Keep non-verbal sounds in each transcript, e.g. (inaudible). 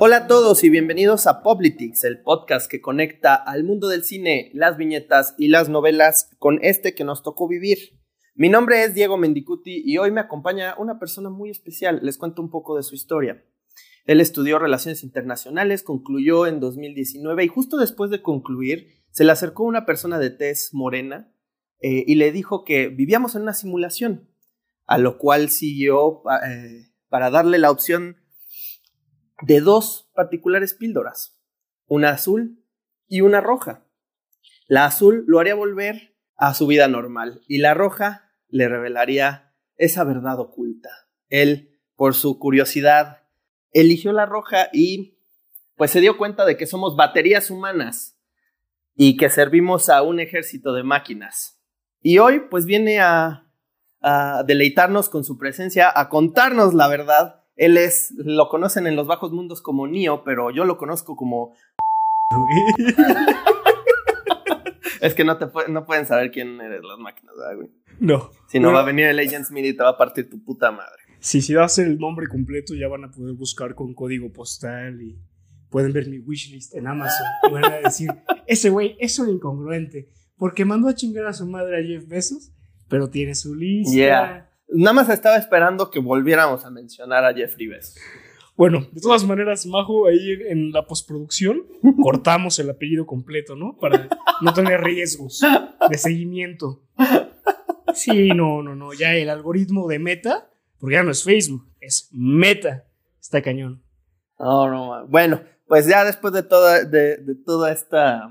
Hola a todos y bienvenidos a Politics, el podcast que conecta al mundo del cine, las viñetas y las novelas con este que nos tocó vivir. Mi nombre es Diego Mendicuti y hoy me acompaña una persona muy especial. Les cuento un poco de su historia. Él estudió Relaciones Internacionales, concluyó en 2019 y justo después de concluir se le acercó una persona de tez morena eh, y le dijo que vivíamos en una simulación, a lo cual siguió eh, para darle la opción de dos particulares píldoras, una azul y una roja. La azul lo haría volver a su vida normal y la roja le revelaría esa verdad oculta. Él, por su curiosidad, eligió la roja y pues se dio cuenta de que somos baterías humanas y que servimos a un ejército de máquinas. Y hoy pues viene a, deleitarnos con su presencia, a contarnos la verdad. Él es, lo conocen en los bajos mundos como Neo, pero yo lo conozco como... (laughs) es que no, te no pueden saber quién eres las máquinas, ¿verdad, güey? No. Si no, va a venir el Agent Smith y te va a partir tu puta madre. Sí, si das el nombre completo ya van a poder buscar con código postal y pueden ver mi wishlist en Amazon y van a decir, ese güey es un incongruente porque mandó a chingar a su madre a Jeff Bezos, pero tiene su lista. Yeah. Nada más estaba esperando que volviéramos a mencionar a Jeffrey Bezos. Bueno, de todas maneras, Majo, ahí en la postproducción (laughs) cortamos el apellido completo, ¿no? Para no tener riesgos de seguimiento. Sí, no, no, no. Ya el algoritmo de Meta, porque ya no es Facebook, es Meta. Está cañón. No, no, bueno, pues ya después de toda, de, toda esta,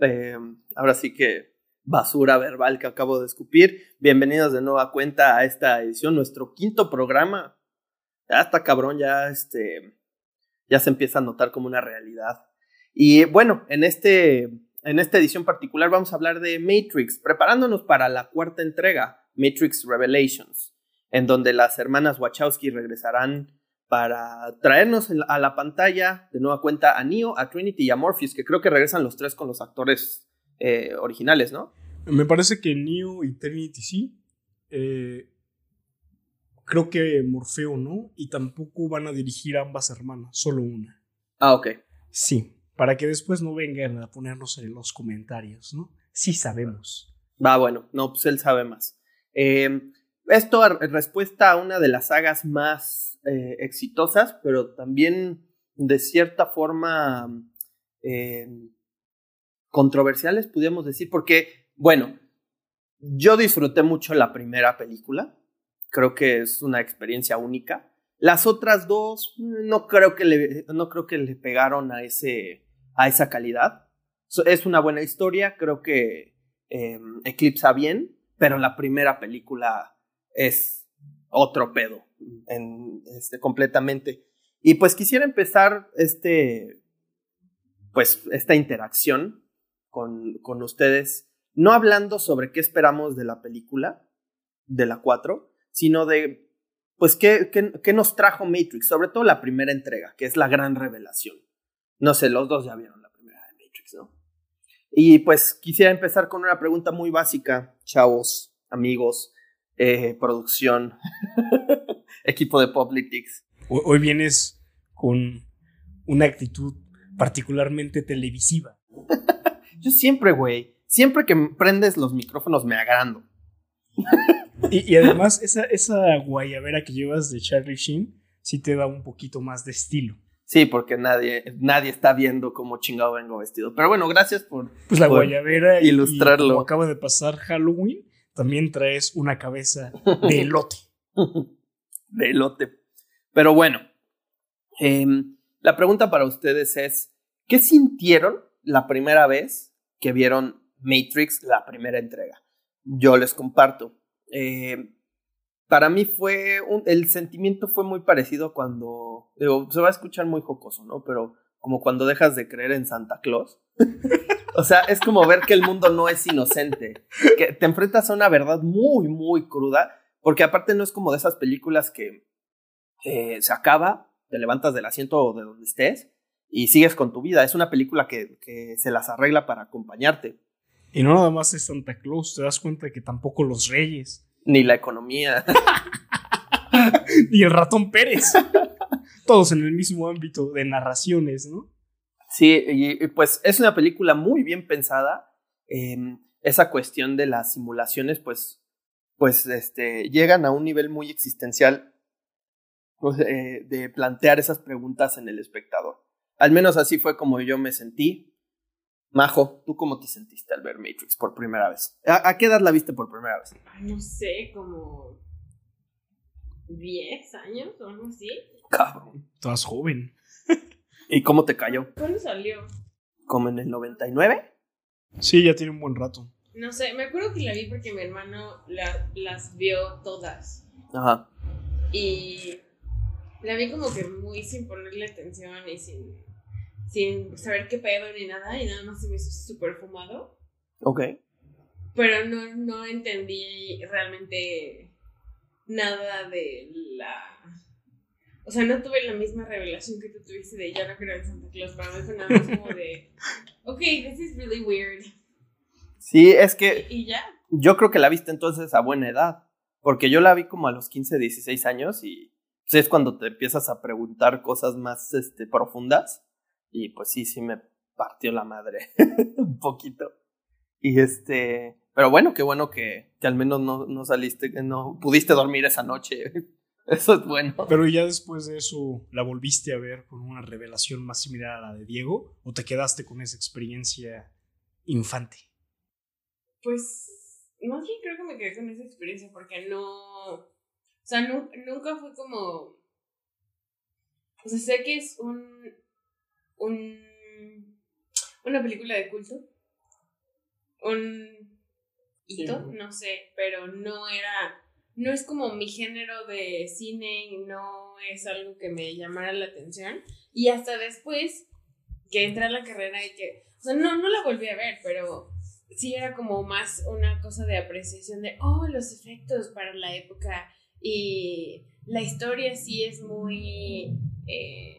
em, ahora sí que basura verbal que acabo de escupir, bienvenidos de nueva cuenta a esta edición, nuestro quinto programa. Ya está cabrón, ya este, ya se empieza a notar como una realidad. Y bueno, en este en esta edición particular vamos a hablar de Matrix, preparándonos para la cuarta entrega, Matrix Revelations, en donde las hermanas Wachowski regresarán para traernos a la pantalla de nueva cuenta a Neo, a Trinity y a Morpheus, que creo que regresan los tres con los actores eh, originales, ¿no? Me parece que Neo y Trinity sí. Eh, creo que Morfeo no. Y tampoco van a dirigir a ambas hermanas, solo una. Ah, ok. Sí para que después no vengan a ponernos en los comentarios, ¿no? Sí sabemos. Va, bueno, no, pues él sabe más. Em, esto en respuesta a una de las sagas más eh, exitosas, pero también de cierta forma em, controversiales, pudiéramos decir, porque, bueno, yo disfruté mucho la primera película, creo que es una experiencia única. Las otras dos no creo que le, no creo que le pegaron a ese, a esa calidad. es una buena historia, creo que em, eclipsa bien, pero la primera película es otro pedo, este, completamente. Y pues quisiera empezar este, pues, esta interacción con, con ustedes, no hablando sobre qué esperamos de la película, de la 4, sino de, pues, qué, qué nos trajo Matrix, sobre todo la primera entrega, que es la gran revelación. No sé, los dos ya vieron la primera de Matrix, ¿no? Y pues quisiera empezar con una pregunta muy básica, chavos, amigos, eh, producción, (laughs) equipo de Politics. Hoy vienes con una actitud particularmente televisiva. (laughs) Yo siempre, güey, siempre que prendes los micrófonos me agrando. (laughs) y, y, además, esa, esa guayabera que llevas de Charlie Sheen sí te da un poquito más de estilo. Sí, porque nadie, nadie está viendo cómo chingado vengo vestido. Pero bueno, gracias por, pues la guayabera ilustrarlo. Y como acaba de pasar Halloween, también traes una cabeza de (laughs) elote. de elote. Pero bueno, em, la pregunta para ustedes es, ¿qué sintieron la primera vez que vieron Matrix, la primera entrega? Yo les comparto. Eh, para mí fue, un, el sentimiento fue muy parecido cuando, se va a escuchar muy jocoso, ¿no? Pero como cuando dejas de creer en Santa Claus. (laughs) o sea, es como ver que el mundo no es inocente, que te enfrentas a una verdad muy, muy cruda, porque aparte no es como de esas películas que eh, se acaba, te levantas del asiento o de donde estés y sigues con tu vida. Es una película que se las arregla para acompañarte. Y no nada más es Santa Claus, te das cuenta que tampoco los reyes (laughs) Ni la economía. (laughs) Ni el ratón Pérez. (laughs) Todos en el mismo ámbito de narraciones, ¿no? Sí, y, pues es una película muy bien pensada. Em, esa cuestión de las simulaciones, pues, pues, este, llegan a un nivel muy existencial pues, eh, de plantear esas preguntas en el espectador. Al menos así fue como yo me sentí. Majo, ¿tú cómo te sentiste al ver Matrix por primera vez? ¿A, qué edad la viste por primera vez? No sé, como 10 años o algo así. Cabrón. Todas joven. (laughs) ¿Y cómo te cayó? ¿Cuándo salió? ¿Como en el 99? Sí, ya tiene un buen rato. No sé, me acuerdo que la vi porque mi hermano las vio todas. Ajá. Y la vi como que muy sin ponerle atención y sin, sin saber qué pedo ni nada. Y nada más se me hizo súper fumado. Ok. Pero no, no entendí realmente nada de la o sea, no tuve la misma revelación que tú tuviste de ya no creo en Santa Claus. Para mí fue nada más como de, (laughs) ok, this is really weird. Sí, es que. Y, ya. Yo creo que la viste entonces a buena edad. Porque yo la vi como a los 15, 16 años y pues, es cuando te empiezas a preguntar cosas más este, profundas. Y pues sí, sí me partió la madre (laughs) un poquito. Y este. Pero bueno, qué bueno que, que al menos no, no saliste, que no pudiste dormir esa noche. (laughs) Eso es bueno. Pero ya después de eso, ¿la volviste a ver con una revelación más similar a la de Diego? ¿O te quedaste con esa experiencia infante? Pues, más bien creo que me quedé con esa experiencia porque no. O sea, nunca fue como. O sea, sé que es un. Un una película de culto. Un hito, no sé, pero no era no es como mi género de cine y no es algo que me llamara la atención. Y hasta después que entré a la carrera y que, o sea, no, no la volví a ver, pero sí era como más una cosa de apreciación de, oh, los efectos para la época y la historia sí es muy eh,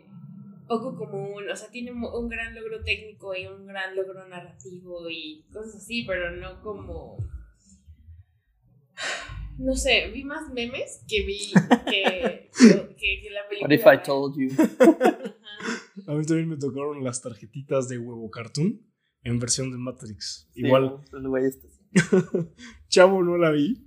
poco común, o sea, tiene un gran logro técnico y un gran logro narrativo y cosas así, pero no como no sé, vi más memes que vi que, que, la película. What if I told you? (laughs) A mí también me tocaron las tarjetitas de huevo cartoon en versión de Matrix. Igual. (laughs) Chavo no la vi,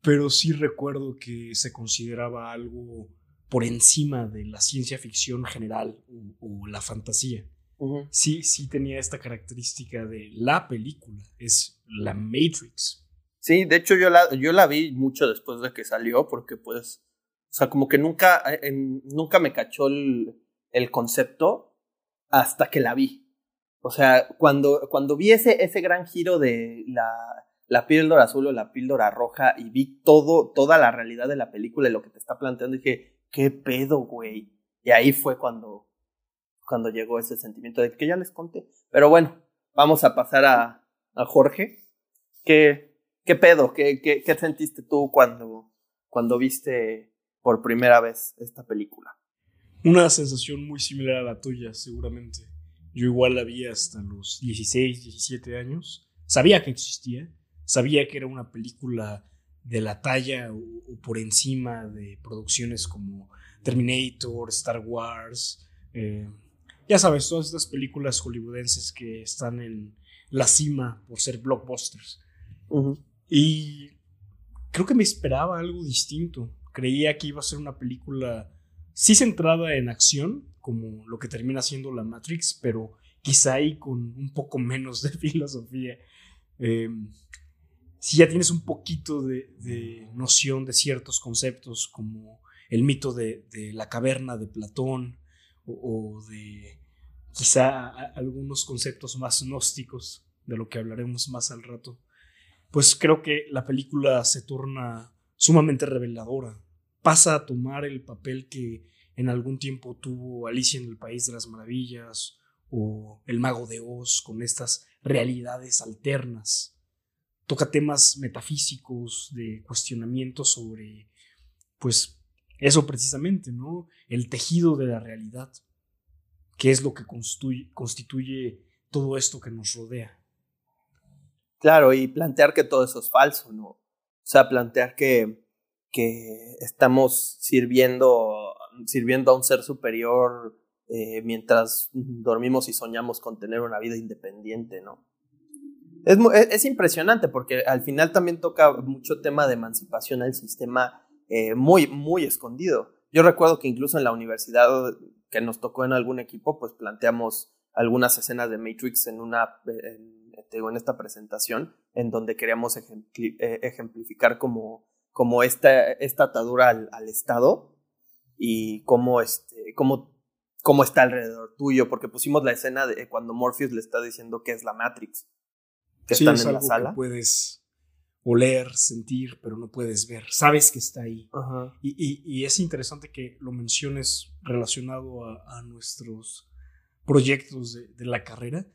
pero sí recuerdo que se consideraba algo por encima de la ciencia ficción general o, la fantasía. Sí, sí tenía esta característica de la película, es la Matrix. Sí, de hecho yo la, yo la vi mucho después de que salió, porque pues, o sea, como que nunca, eh, nunca me cachó el, el, concepto hasta que la vi. O sea, cuando, cuando vi ese, ese gran giro de la, la píldora azul o la píldora roja y vi todo, toda la realidad de la película y lo que te está planteando, dije, ¿qué pedo, güey? Y ahí fue cuando, cuando llegó ese sentimiento de que ya les conté. Pero bueno, vamos a pasar a, a Jorge. que ¿Qué pedo? ¿Qué, qué, qué sentiste tú cuando, cuando viste por primera vez esta película? Una sensación muy similar a la tuya, seguramente. Yo igual la vi hasta los 16, 17 años. Sabía que existía, sabía que era una película de la talla o, por encima de producciones como Terminator, Star Wars. Eh, ya sabes, todas estas películas hollywoodenses que están en la cima por ser blockbusters. Y creo que me esperaba algo distinto. Creía que iba a ser una película sí centrada en acción, como lo que termina siendo la Matrix, pero quizá ahí con un poco menos de (laughs) filosofía. Em, si ya tienes un poquito de, noción de ciertos conceptos, como el mito de, la caverna de Platón, o, o de quizá algunos conceptos más gnósticos, de lo que hablaremos más al rato pues creo que la película se torna sumamente reveladora. Pasa a tomar el papel que en algún tiempo tuvo Alicia en el País de las Maravillas o El Mago de Oz con estas realidades alternas. Toca temas metafísicos de cuestionamiento sobre, pues, eso precisamente, ¿no? El tejido de la realidad, que es lo que constituye, constituye todo esto que nos rodea. Claro, y plantear que todo eso es falso, ¿no? O sea, plantear que, que estamos sirviendo, sirviendo a un ser superior eh, mientras dormimos y soñamos con tener una vida independiente, ¿no? Es, es, impresionante porque al final también toca mucho tema de emancipación al sistema eh, muy, muy escondido. Yo recuerdo que incluso en la universidad que nos tocó en algún equipo, pues planteamos algunas escenas de Matrix en una, en, en esta presentación, en donde queríamos eh, ejemplificar como, como esta, esta atadura al, al Estado y cómo, este, cómo, cómo está alrededor tuyo, porque pusimos la escena de cuando Morpheus le está diciendo que es la Matrix, que están en la sala. puedes oler, sentir, pero no puedes ver. Sabes que está ahí. Y, es interesante que lo menciones relacionado a, nuestros proyectos de, la carrera,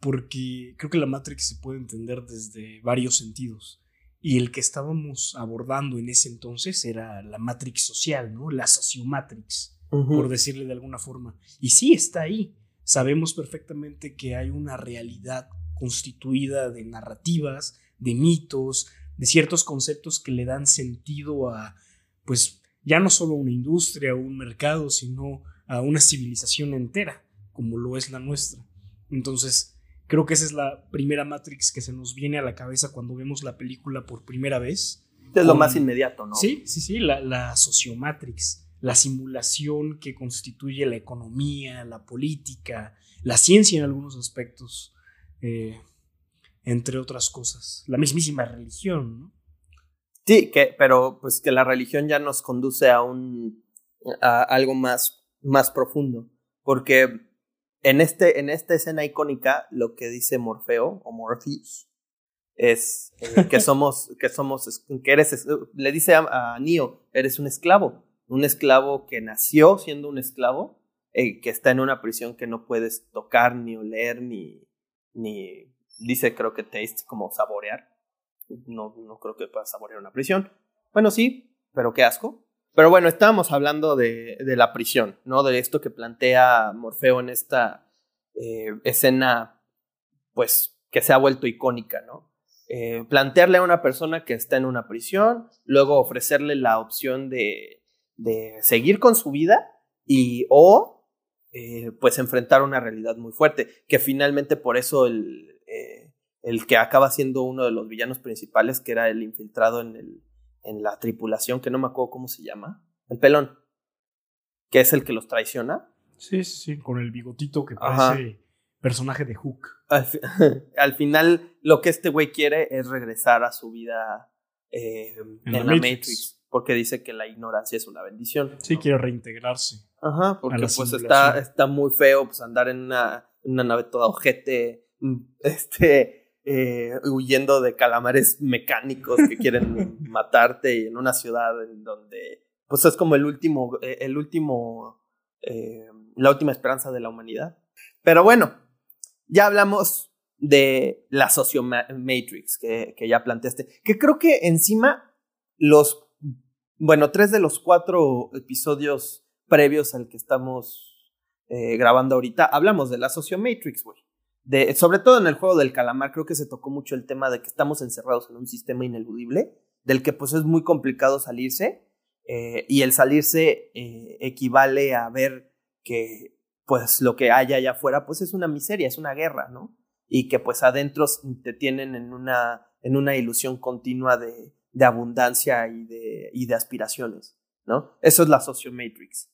porque creo que la Matrix se puede entender desde varios sentidos. Y el que estábamos abordando en ese entonces era la Matrix social, ¿no? La sociomatrix, por decirle de alguna forma. Y sí está ahí. Sabemos perfectamente que hay una realidad constituida de narrativas, de mitos, de ciertos conceptos que le dan sentido a, pues, ya no solo una industria o un mercado, sino a una civilización entera, como lo es la nuestra. Entonces, creo que esa es la primera Matrix que se nos viene a la cabeza cuando vemos la película por primera vez. Es lo más inmediato, ¿no? Sí, sí, sí, la, la sociomatrix, la simulación que constituye la economía, la política, la ciencia en algunos aspectos. Eh, entre otras cosas. La mismísima religión, ¿no? Sí, que, pero pues que la religión ya nos conduce a un a algo más, más profundo. Porque en, este, en esta escena icónica, lo que dice Morfeo o Morpheus es eh, que (laughs) somos, que somos, que eres, le dice a, a Neo, eres un esclavo, un esclavo que nació siendo un esclavo, eh, que está en una prisión que no puedes tocar, ni oler, ni, ni dice creo que taste como saborear. No, no creo que pueda saborear una prisión. Bueno, sí, pero qué asco. Pero bueno, estábamos hablando de, de la prisión, ¿no? De esto que plantea Morfeo en esta eh, escena, pues, que se ha vuelto icónica, ¿no? Eh, plantearle a una persona que está en una prisión, luego ofrecerle la opción de, de seguir con su vida y o eh, pues enfrentar una realidad muy fuerte, que finalmente por eso el, eh, el que acaba siendo uno de los villanos principales, que era el infiltrado en, el, en la tripulación, que no me acuerdo cómo se llama, el pelón, que es el que los traiciona. Sí, sí, sí, con el bigotito que parece personaje de Hook. (laughs) Al, final, lo que este güey quiere es regresar a su vida eh, en, la, Matrix. Porque dice que la ignorancia es una bendición. Sí, quiere reintegrarse. Ajá, porque pues está, está muy feo pues andar en una, una nave toda ojete (laughs) este, eh, huyendo de calamares mecánicos que quieren (laughs) matarte en una ciudad en donde, pues es como el último, eh, el último, eh, la última esperanza de la humanidad. Pero bueno, ya hablamos de la sociomatrix que, que ya planteaste, que creo que encima los, bueno, tres de los cuatro episodios previos al que estamos grabando ahorita, hablamos de la sociomatrix, güey sobre todo en el juego del calamar, creo que se tocó mucho el tema de que estamos encerrados en un sistema ineludible, del que pues es muy complicado salirse, eh, y el salirse eh, equivale a ver que pues lo que hay allá afuera pues es una miseria, es una guerra, ¿no? Y que pues adentro te tienen en una, en una ilusión continua de, de abundancia y de, y de aspiraciones, ¿no? Eso es la sociomatrix.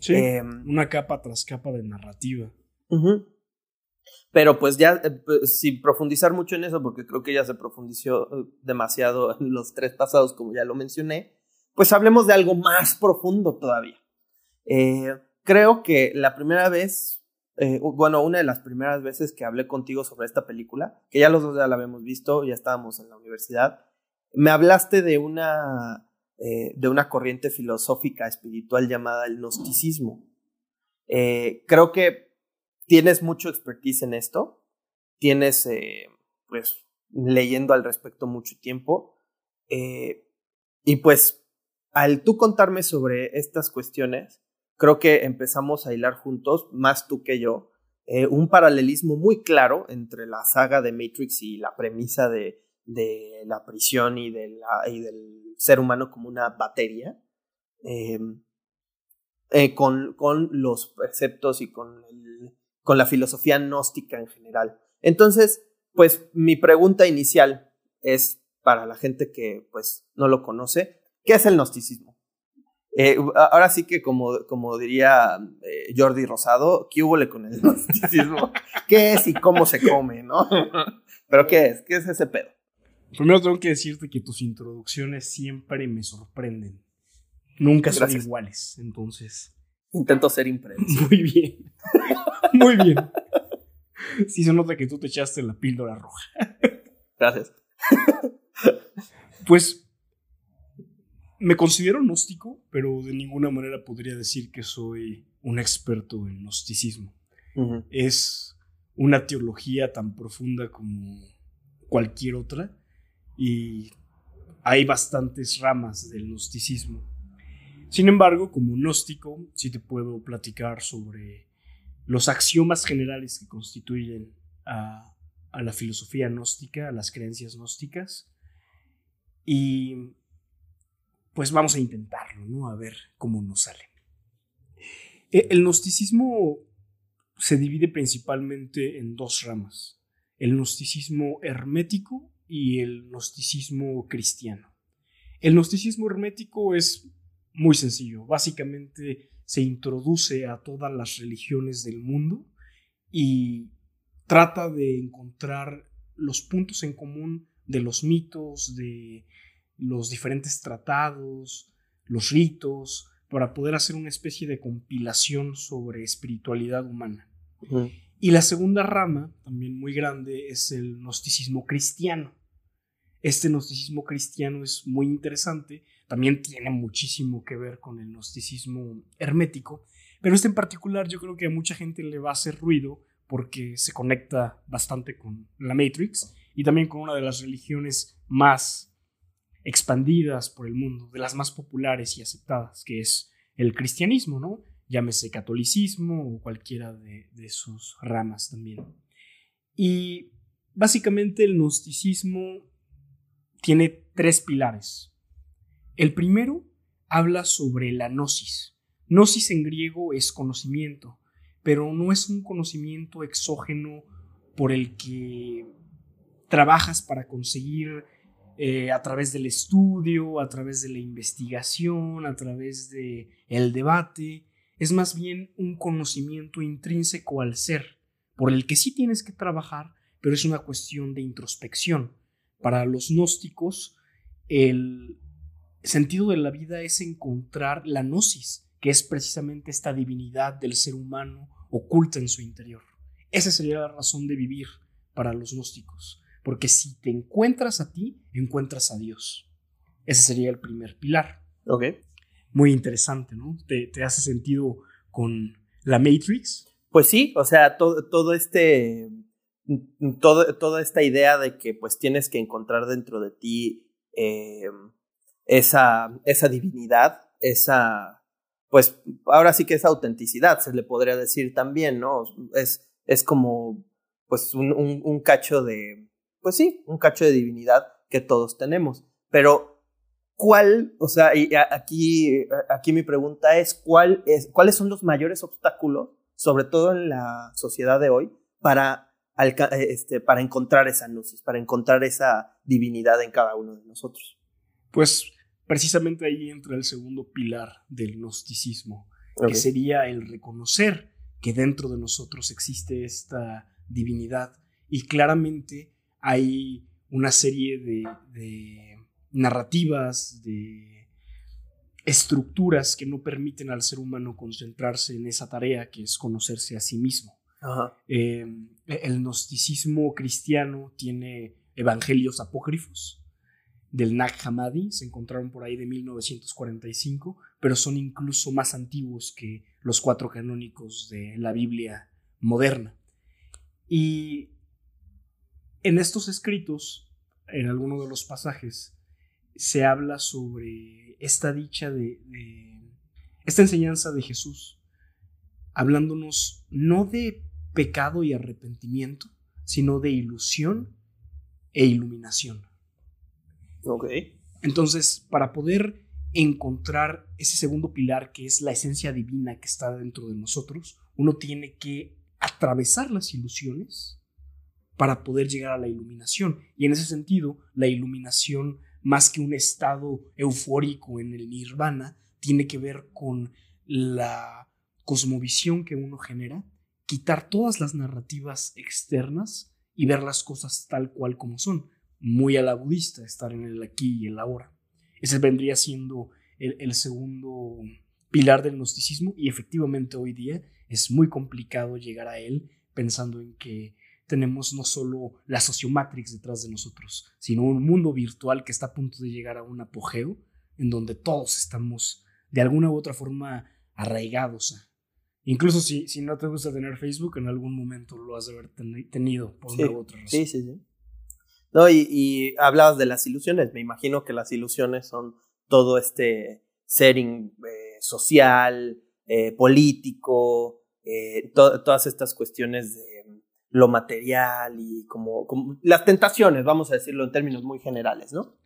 Sí, em, una capa tras capa de narrativa. Pero pues ya, eh, pues, sin profundizar mucho en eso, porque creo que ya se profundizó eh, demasiado (laughs) en los tres pasados, como ya lo mencioné, pues hablemos de algo más profundo todavía. Eh, creo que la primera vez, bueno, una de las primeras veces que hablé contigo sobre esta película, que ya los dos ya la habíamos visto, ya estábamos en la universidad, me hablaste de una, de una corriente filosófica espiritual llamada el gnosticismo. creo que tienes mucho expertise en esto, tienes, eh, pues, leyendo al respecto mucho tiempo, eh, y pues, al tú contarme sobre estas cuestiones, creo que empezamos a hilar juntos, más tú que yo, eh, un paralelismo muy claro entre la saga de Matrix y la premisa de, de la prisión y, de la, y del ser humano como una batería, em, eh, con, con, los preceptos y con, el, con la filosofía gnóstica en general. Entonces, pues mi pregunta inicial es para la gente que pues no lo conoce, ¿qué es el gnosticismo? Eh, ahora sí que como, como diría eh, Jordi Rosado, ¿qué hubo con el (laughs) gnosticismo? ¿Qué es y cómo se come, no? (laughs) Pero ¿qué es? ¿Qué es ese pedo? Primero tengo que decirte que tus introducciones siempre me sorprenden. Nunca son iguales, entonces. Intento ser impredecible. (laughs) Muy bien. Muy bien. Sí se nota que tú te echaste la píldora roja. Gracias. Pues me considero gnóstico, pero de ninguna manera podría decir que soy un experto en gnosticismo. Es una teología tan profunda como cualquier otra y hay bastantes ramas del gnosticismo. Sin embargo, como gnóstico, sí te puedo platicar sobre los axiomas generales que constituyen a, la filosofía gnóstica, a las creencias gnósticas. Y pues vamos a intentarlo, ¿no? A ver cómo nos sale. E, el gnosticismo se divide principalmente en dos ramas, el gnosticismo hermético y el gnosticismo cristiano. El gnosticismo hermético es muy sencillo, básicamente se introduce a todas las religiones del mundo y trata de encontrar los puntos en común de los mitos, de los diferentes tratados, los ritos, para poder hacer una especie de compilación sobre espiritualidad humana. Y la segunda rama, también muy grande, es el gnosticismo cristiano. Este gnosticismo cristiano es muy interesante, también tiene muchísimo que ver con el gnosticismo hermético, pero este en particular yo creo que a mucha gente le va a hacer ruido porque se conecta bastante con la Matrix y también con una de las religiones más expandidas por el mundo, de las más populares y aceptadas, que es el cristianismo, ¿no? Llámese catolicismo o cualquiera de, de sus ramas también. Y básicamente el gnosticismo tiene tres pilares. El primero habla sobre la gnosis. Gnosis en griego es conocimiento, pero no es un conocimiento exógeno por el que trabajas para conseguir eh, a través del estudio, a través de la investigación, a través del el debate. Es más bien un conocimiento intrínseco al ser, por el que sí tienes que trabajar, pero es una cuestión de introspección. Para los gnósticos, el sentido de la vida es encontrar la gnosis, que es precisamente esta divinidad del ser humano oculta en su interior. Esa sería la razón de vivir para los gnósticos. Porque si te encuentras a ti, encuentras a Dios. Ese sería el primer pilar. Ok. Muy interesante, ¿no? ¿Te, hace sentido con la Matrix? Pues sí, o sea, todo, todo este. Todo, toda esta idea de que pues tienes que encontrar dentro de ti eh, esa, esa divinidad, esa, pues ahora sí que esa autenticidad, se le podría decir también, ¿no? Es, es como pues un, un cacho de, pues sí, un cacho de divinidad que todos tenemos. Pero, ¿cuál, o sea, y aquí, aquí mi pregunta es, ¿cuál es, ¿cuáles son los mayores obstáculos, sobre todo en la sociedad de hoy, para, este, para encontrar esa gnosis, para encontrar esa divinidad en cada uno de nosotros? Pues precisamente ahí entra el segundo pilar del gnosticismo, que sería el reconocer que dentro de nosotros existe esta divinidad y claramente hay una serie de, narrativas, de estructuras que no permiten al ser humano concentrarse en esa tarea que es conocerse a sí mismo. Eh, el gnosticismo cristiano tiene evangelios apócrifos del Nag Hammadi, se encontraron por ahí de 1945, pero son incluso más antiguos que los cuatro canónicos de la Biblia moderna. Y en estos escritos, en alguno de los pasajes, se habla sobre esta dicha de, esta enseñanza de Jesús, hablándonos no de pecado y arrepentimiento, sino de ilusión e iluminación. Ok. Entonces, para poder encontrar ese segundo pilar que es la esencia divina que está dentro de nosotros, uno tiene que atravesar las ilusiones para poder llegar a la iluminación. Y en ese sentido, la iluminación, más que un estado eufórico en el nirvana, tiene que ver con la cosmovisión que uno genera, quitar todas las narrativas externas y ver las cosas tal cual como son. Muy a la budista, estar en el aquí y el ahora. Ese vendría siendo el, segundo pilar del gnosticismo y efectivamente hoy día es muy complicado llegar a él pensando en que tenemos no solo la sociomatrix detrás de nosotros, sino un mundo virtual que está a punto de llegar a un apogeo en donde todos estamos de alguna u otra forma arraigados Incluso si, si no te gusta tener Facebook, en algún momento lo has de haber tenido por una u otra razón. Sí, sí, sí. No, y, hablabas de las ilusiones. Me imagino que las ilusiones son todo este setting eh, social, eh, político, eh, todas estas cuestiones de lo material y como, como, las tentaciones, vamos a decirlo en términos muy generales, ¿no?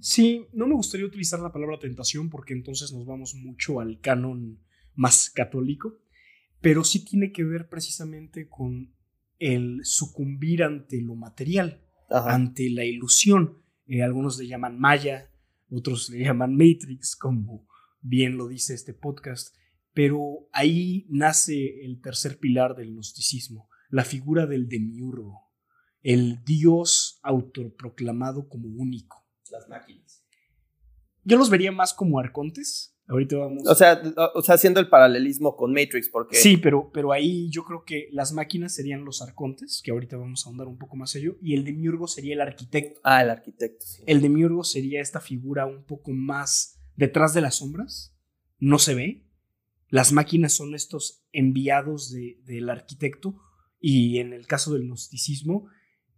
Sí, no me gustaría utilizar la palabra tentación porque entonces nos vamos mucho al canon más católico, pero sí tiene que ver precisamente con el sucumbir ante lo material ante la ilusión. Eh, algunos le llaman Maya, otros le llaman Matrix, como bien lo dice este podcast. Pero ahí nace el tercer pilar del gnosticismo, la figura del demiurgo, el dios autoproclamado como único. Las máquinas. Yo los vería más como arcontes, Ahorita vamos. O sea, o sea, haciendo el paralelismo con Matrix, porque. Sí, pero, pero ahí yo creo que las máquinas serían los arcontes, que ahorita vamos a ahondar un poco más ello, y el demiurgo sería el arquitecto. Ah, el arquitecto. Sí. El demiurgo sería esta figura un poco más detrás de las sombras, no se ve. Las máquinas son estos enviados de, del arquitecto, y en el caso del gnosticismo,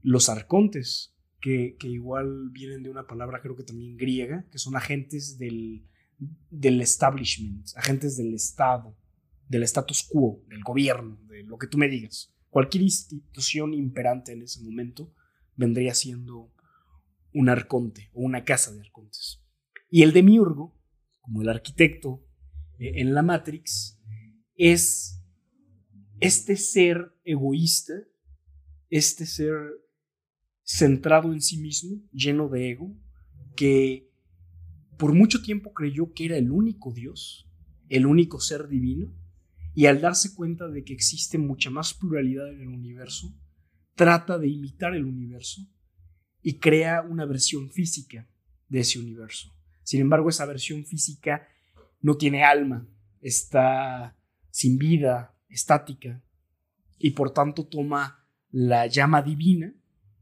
los arcontes, que, que igual vienen de una palabra, creo que también griega, que son agentes del del establishment, agentes del Estado, del status quo, del gobierno, de lo que tú me digas. Cualquier institución imperante en ese momento vendría siendo un arconte o una casa de arcontes. Y el demiurgo, como el arquitecto eh, en la Matrix, es este ser egoísta, este ser centrado en sí mismo, lleno de ego, que por mucho tiempo creyó que era el único Dios, el único ser divino, y al darse cuenta de que existe mucha más pluralidad en el universo, trata de imitar el universo y crea una versión física de ese universo. Sin embargo, esa versión física no tiene alma, está sin vida, estática, y por tanto toma la llama divina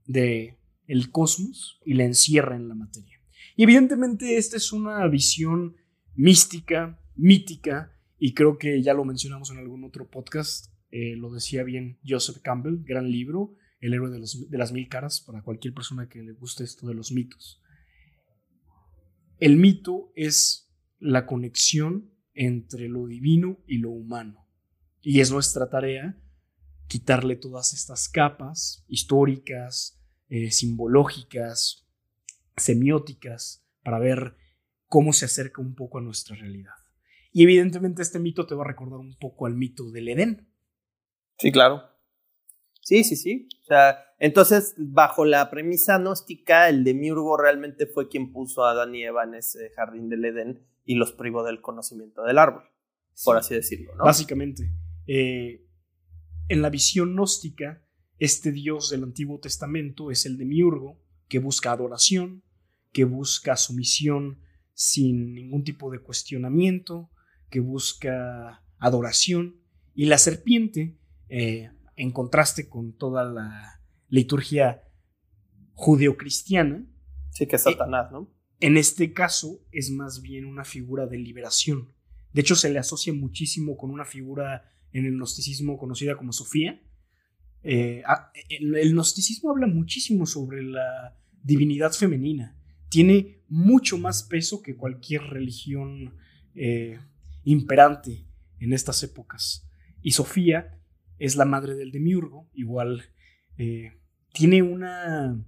de el cosmos y la encierra en la materia. Y evidentemente esta es una visión mística, mítica, y creo que ya lo mencionamos en algún otro podcast, eh, lo decía bien Joseph Campbell, gran libro, El héroe de, de las mil caras, para cualquier persona que le guste esto de los mitos. El mito es la conexión entre lo divino y lo humano. Y es nuestra tarea quitarle todas estas capas históricas, eh, simbológicas, semióticas para ver cómo se acerca un poco a nuestra realidad. Y evidentemente este mito te va a recordar un poco al mito del Edén. Sí, claro. Sí, sí, sí. O sea, entonces, bajo la premisa gnóstica, el demiurgo realmente fue quien puso a Adán y Eva en ese jardín del Edén y los privó del conocimiento del árbol, por así decirlo, ¿no? Básicamente. Eh, en la visión gnóstica, este dios del Antiguo Testamento es el demiurgo, que busca adoración, que busca sumisión sin ningún tipo de cuestionamiento, que busca adoración, y la serpiente, eh, en contraste con toda la liturgia judeocristiana, sí que es Satanás, ¿no? En este caso es más bien una figura de liberación. De hecho, se le asocia muchísimo con una figura en el gnosticismo conocida como Sofía. Eh, el gnosticismo habla muchísimo sobre la divinidad femenina tiene mucho más peso que cualquier religión eh, imperante en estas épocas. Y Sofía es la madre del demiurgo, igual eh, tiene una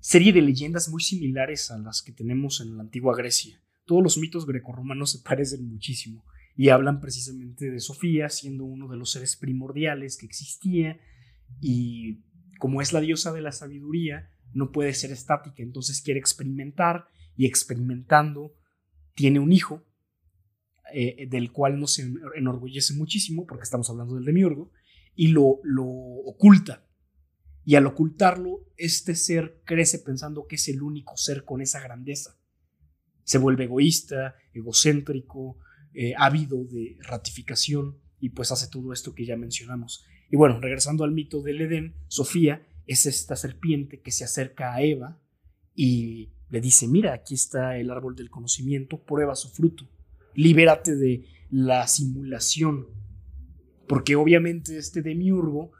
serie de leyendas muy similares a las que tenemos en la antigua Grecia. Todos los mitos grecorromanos se parecen muchísimo y hablan precisamente de Sofía siendo uno de los seres primordiales que existía y como es la diosa de la sabiduría, no puede ser estática, entonces quiere experimentar y experimentando tiene un hijo eh, del cual nos enorgullece muchísimo porque estamos hablando del demiurgo y lo, lo oculta. Y al ocultarlo, este ser crece pensando que es el único ser con esa grandeza. Se vuelve egoísta, egocéntrico, eh, ávido de ratificación y pues hace todo esto que ya mencionamos. Y bueno, regresando al mito del Edén, Sofía es esta serpiente que se acerca a Eva y le dice, mira, aquí está el árbol del conocimiento, prueba su fruto, libérate de la simulación, porque obviamente este demiurgo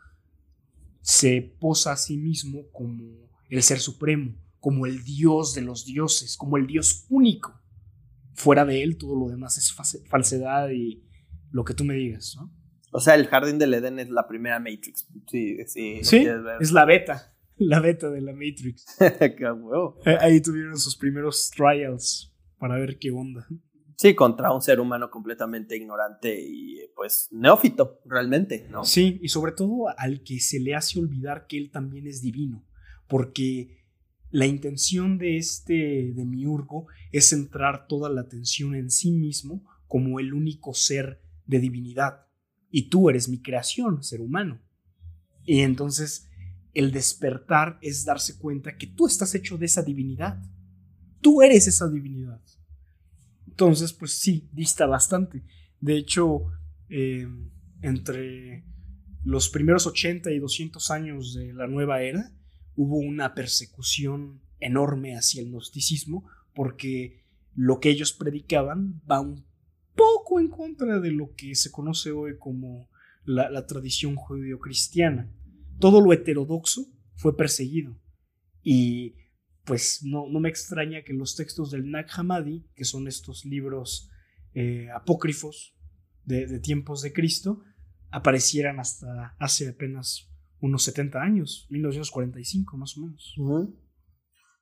se posa a sí mismo como el ser supremo, como el dios de los dioses, como el dios único. Fuera de él todo lo demás es falsedad y lo que tú me digas, ¿no? O sea, el jardín del Edén es la primera Matrix. Sí, sí. Sí, es la beta. La beta de la Matrix. (laughs) qué huevo. Eh, ahí tuvieron sus primeros trials para ver qué onda. Sí, contra un ser humano completamente ignorante y pues neófito, realmente, ¿no? Sí, y sobre todo al que se le hace olvidar que él también es divino, porque la intención de este demiurgo es centrar toda la atención en sí mismo como el único ser de divinidad. Y tú eres mi creación, ser humano. Y entonces el despertar es darse cuenta que tú estás hecho de esa divinidad. Tú eres esa divinidad. Entonces, pues sí, dista bastante. De hecho, eh, entre los primeros 80 y 200 años de la nueva era, hubo una persecución enorme hacia el gnosticismo porque lo que ellos predicaban va un poco en contra de lo que se conoce hoy como la, la tradición judeocristiana. Todo lo heterodoxo fue perseguido y pues no, no me extraña que los textos del Nag Hammadi, que son estos libros eh, apócrifos de, tiempos de Cristo, aparecieran hasta hace apenas unos 70 años, 1945 más o menos.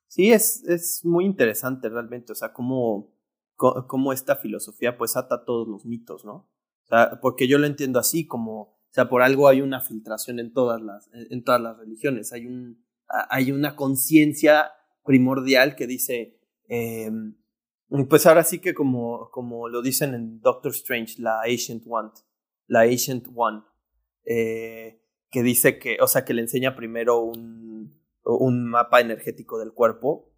Sí, es, es muy interesante realmente, o sea, cómo, cómo esta filosofía pues ata todos los mitos, ¿no? O sea, porque yo lo entiendo así, como, o sea, por algo hay una filtración en todas las, en todas las religiones, hay, un, hay una conciencia primordial que dice, eh, pues ahora sí que como, como lo dicen en Doctor Strange, la Ancient One, la Ancient One, eh, que dice que, o sea, que le enseña primero un, un mapa energético del cuerpo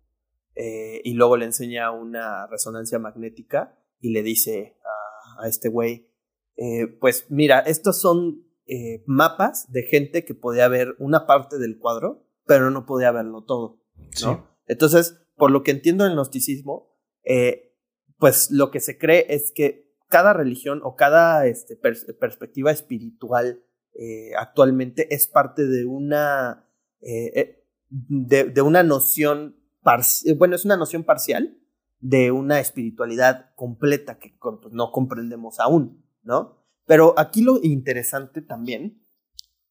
eh, y luego le enseña una resonancia magnética y le dice a, a este güey, pues mira, estos son mapas de gente que podía ver una parte del cuadro, pero no podía verlo todo, ¿no? Entonces, por lo que entiendo del gnosticismo, eh, pues lo que se cree es que cada religión o cada este, perspectiva espiritual eh, actualmente es parte de una, eh, de, una noción, bueno, es una noción parcial de una espiritualidad completa que pues, no comprendemos aún, ¿no? Pero aquí lo interesante también,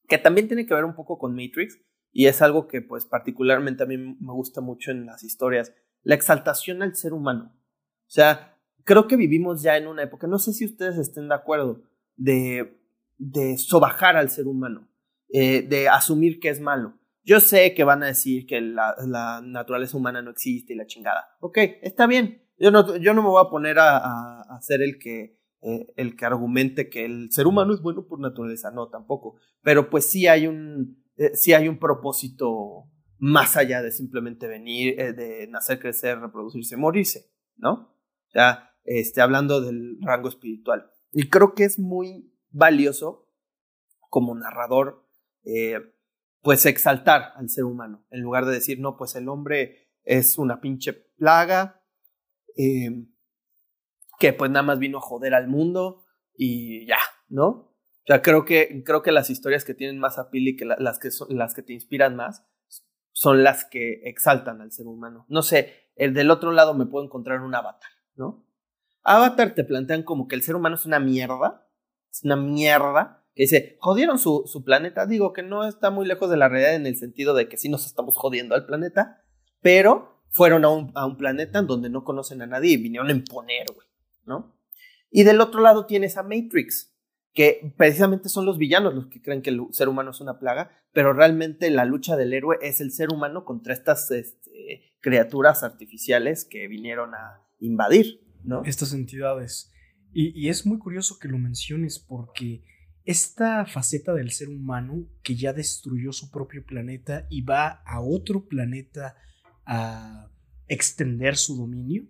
que también tiene que ver un poco con Matrix, y es algo que pues particularmente a mí me gusta mucho en las historias, la exaltación al ser humano. O sea, creo que vivimos ya en una época, no sé si ustedes estén de acuerdo, de, de sobajar al ser humano, eh, de asumir que es malo. Yo sé que van a decir que la, naturaleza humana no existe y la chingada. Ok, está bien. Yo no, yo no me voy a poner a, a, ser el que, eh, el que argumente que el ser humano es bueno por naturaleza. No, tampoco. Pero pues sí hay un, eh, si hay un propósito más allá de simplemente venir, eh, de nacer, crecer, reproducirse, morirse, ¿no? O sea, este, hablando del rango espiritual. Y creo que es muy valioso como narrador, eh, pues exaltar al ser humano, en lugar de decir, no, pues el hombre es una pinche plaga, que pues nada más vino a joder al mundo y ya, ¿no? O sea, creo que, creo que las historias que tienen más appeal y que las, que son, las que te inspiran más son las que exaltan al ser humano. No sé, el del otro lado me puedo encontrar un avatar, ¿no? Avatar te plantean como que el ser humano es una mierda, es una mierda, que dice, jodieron su, su planeta, digo que no está muy lejos de la realidad en el sentido de que sí nos estamos jodiendo al planeta, pero fueron a un, a un planeta en donde no conocen a nadie y vinieron a imponer, güey, ¿no? Y del otro lado tienes a Matrix, que precisamente son los villanos los que creen que el ser humano es una plaga, pero realmente la lucha del héroe es el ser humano contra estas este, criaturas artificiales que vinieron a invadir, ¿no? Estas entidades. Y, y, es muy curioso que lo menciones porque esta faceta del ser humano que ya destruyó su propio planeta y va a otro planeta a extender su dominio,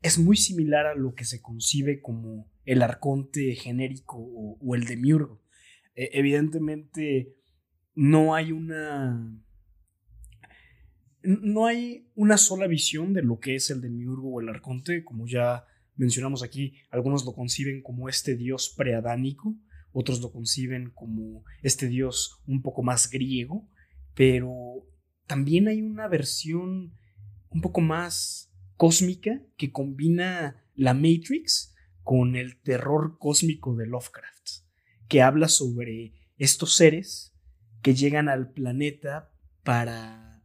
es muy similar a lo que se concibe como el arconte genérico o, el demiurgo. E, evidentemente no hay una no hay una sola visión de lo que es el demiurgo o el arconte, como ya mencionamos aquí, algunos lo conciben como este dios preadánico, otros lo conciben como este dios un poco más griego, pero también hay una versión un poco más cósmica que combina la Matrix con el terror cósmico de Lovecraft, que habla sobre estos seres que llegan al planeta para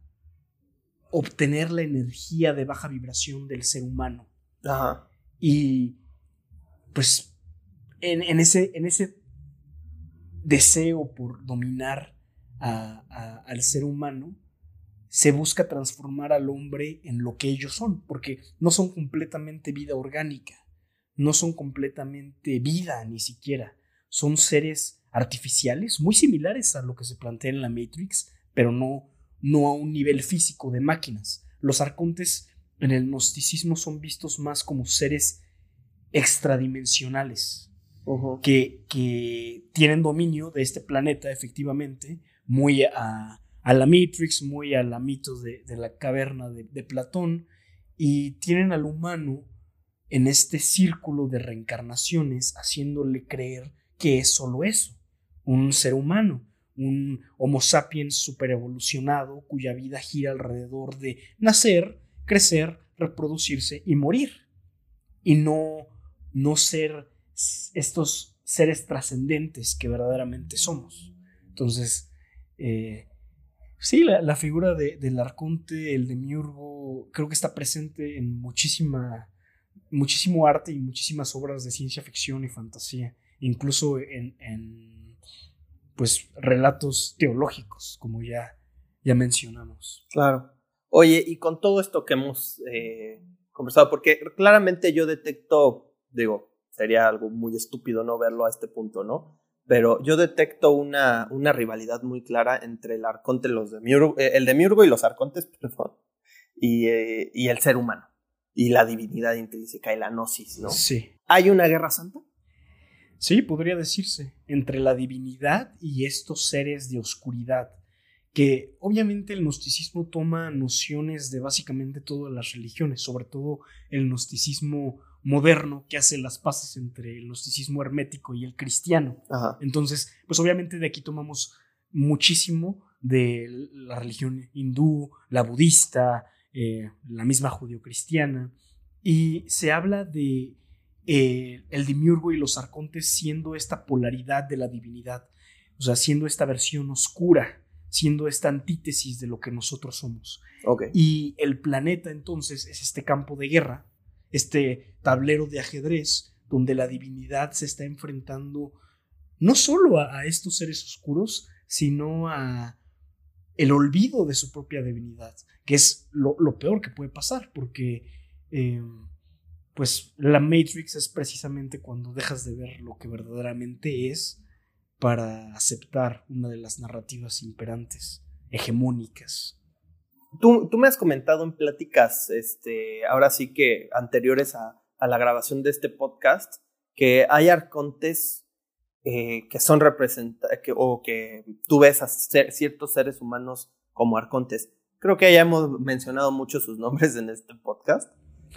obtener la energía de baja vibración del ser humano. Y pues en, ese, en ese deseo por dominar al ser humano, se busca transformar al hombre en lo que ellos son, porque no son completamente vida orgánica, no son completamente vida ni siquiera, son seres artificiales muy similares a lo que se plantea en la Matrix, pero no, no a un nivel físico de máquinas. Los arcontes en el gnosticismo son vistos más como seres extradimensionales, que, que, tienen dominio de este planeta, efectivamente, muy a, la Matrix, muy a la mito de, la caverna de, de, Platón, y tienen al humano en este círculo de reencarnaciones, haciéndole creer que es solo eso, un ser humano, un Homo sapiens superevolucionado cuya vida gira alrededor de nacer, crecer, reproducirse y morir, y no, no ser estos seres trascendentes que verdaderamente somos. Entonces, eh, Sí, la, figura de, del arconte, el demiurgo, creo que está presente en muchísima, muchísimo arte y muchísimas obras de ciencia ficción y fantasía, incluso en, en pues, relatos teológicos, como ya, ya mencionamos. Claro. Oye, y con todo esto que hemos eh, conversado, porque claramente yo detecto, digo, sería algo muy estúpido no verlo a este punto, ¿no? pero yo detecto una, una rivalidad muy clara entre el arconte, los de eh, el demiurgo y los arcontes, (laughs) perdón, y, eh, y el ser humano, y la divinidad intrínseca y la gnosis, ¿no? Sí. ¿Hay una guerra santa? Sí, podría decirse, entre la divinidad y estos seres de oscuridad, que obviamente el gnosticismo toma nociones de básicamente todas las religiones, sobre todo el gnosticismo moderno que hace las paces entre el gnosticismo hermético y el cristiano. Entonces, pues obviamente de aquí tomamos muchísimo de la religión hindú, la budista, eh, la misma judio-cristiana, y se habla de eh, el demiurgo y los arcontes siendo esta polaridad de la divinidad, o sea, siendo esta versión oscura, siendo esta antítesis de lo que nosotros somos. Y el planeta entonces es este campo de guerra este tablero de ajedrez donde la divinidad se está enfrentando no solo a, estos seres oscuros, sino a el olvido de su propia divinidad, que es lo, peor que puede pasar, porque eh, pues la Matrix es precisamente cuando dejas de ver lo que verdaderamente es para aceptar una de las narrativas imperantes, hegemónicas Tú, me has comentado en pláticas, este, ahora sí que anteriores a, la grabación de este podcast, que hay arcontes eh, que son representados, o que tú ves a ciertos seres humanos como arcontes. Creo que ya hemos mencionado mucho sus nombres en este podcast,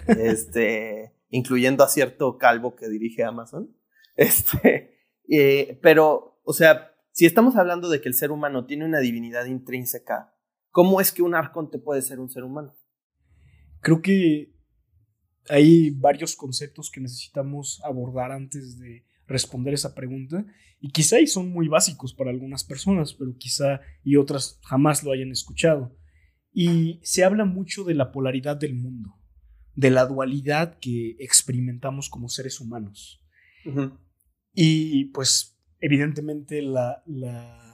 este, (laughs) incluyendo a cierto calvo que dirige Amazon. Este, eh, pero, o sea, si estamos hablando de que el ser humano tiene una divinidad intrínseca, ¿Cómo es que un arconte puede ser un ser humano? Creo que hay varios conceptos que necesitamos abordar antes de responder esa pregunta y quizá son muy básicos para algunas personas, pero quizá y otras jamás lo hayan escuchado. Y se habla mucho de la polaridad del mundo, de la dualidad que experimentamos como seres humanos. Y pues evidentemente la, la,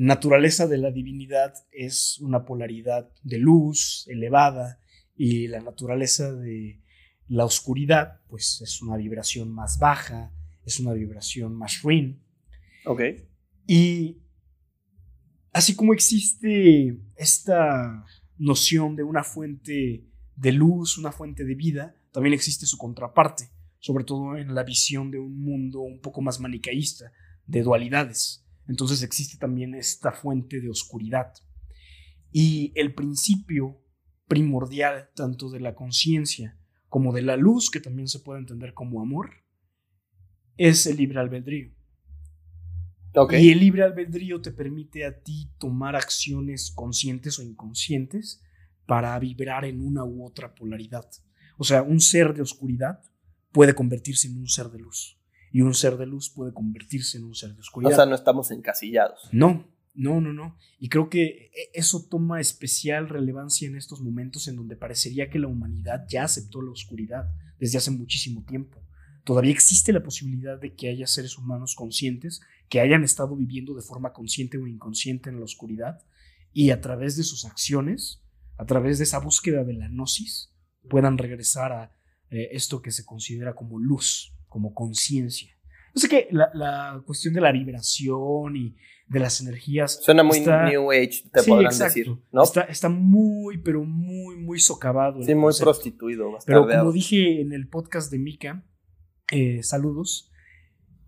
naturaleza de la divinidad es una polaridad de luz elevada y la naturaleza de la oscuridad pues es una vibración más baja, es una vibración más ruin. Ok. Y así como existe esta noción de una fuente de luz, una fuente de vida, también existe su contraparte, sobre todo en la visión de un mundo un poco más manicaísta, de dualidades. Entonces existe también esta fuente de oscuridad. Y el principio primordial tanto de la conciencia como de la luz, que también se puede entender como amor, es el libre albedrío. Y el libre albedrío te permite a ti tomar acciones conscientes o inconscientes para vibrar en una u otra polaridad. O sea, un ser de oscuridad puede convertirse en un ser de luz. Y un ser de luz puede convertirse en un ser de oscuridad. O sea, no estamos encasillados. No, no, no, no. Y creo que e, eso toma especial relevancia en estos momentos en donde parecería que la humanidad ya aceptó la oscuridad desde hace muchísimo tiempo. Todavía existe la posibilidad de que haya seres humanos conscientes que hayan estado viviendo de forma consciente o inconsciente en la oscuridad y a través de sus acciones, a través de esa búsqueda de la gnosis, puedan regresar a eh, esto que se considera como luz, como conciencia. No sé que la, cuestión de la vibración y de las energías. Suena muy New Age, te podrán decir. ¿no? Está, muy, pero muy, muy socavado. Sí, muy prostituido. Pero como dije en el podcast de Mika, eh, saludos.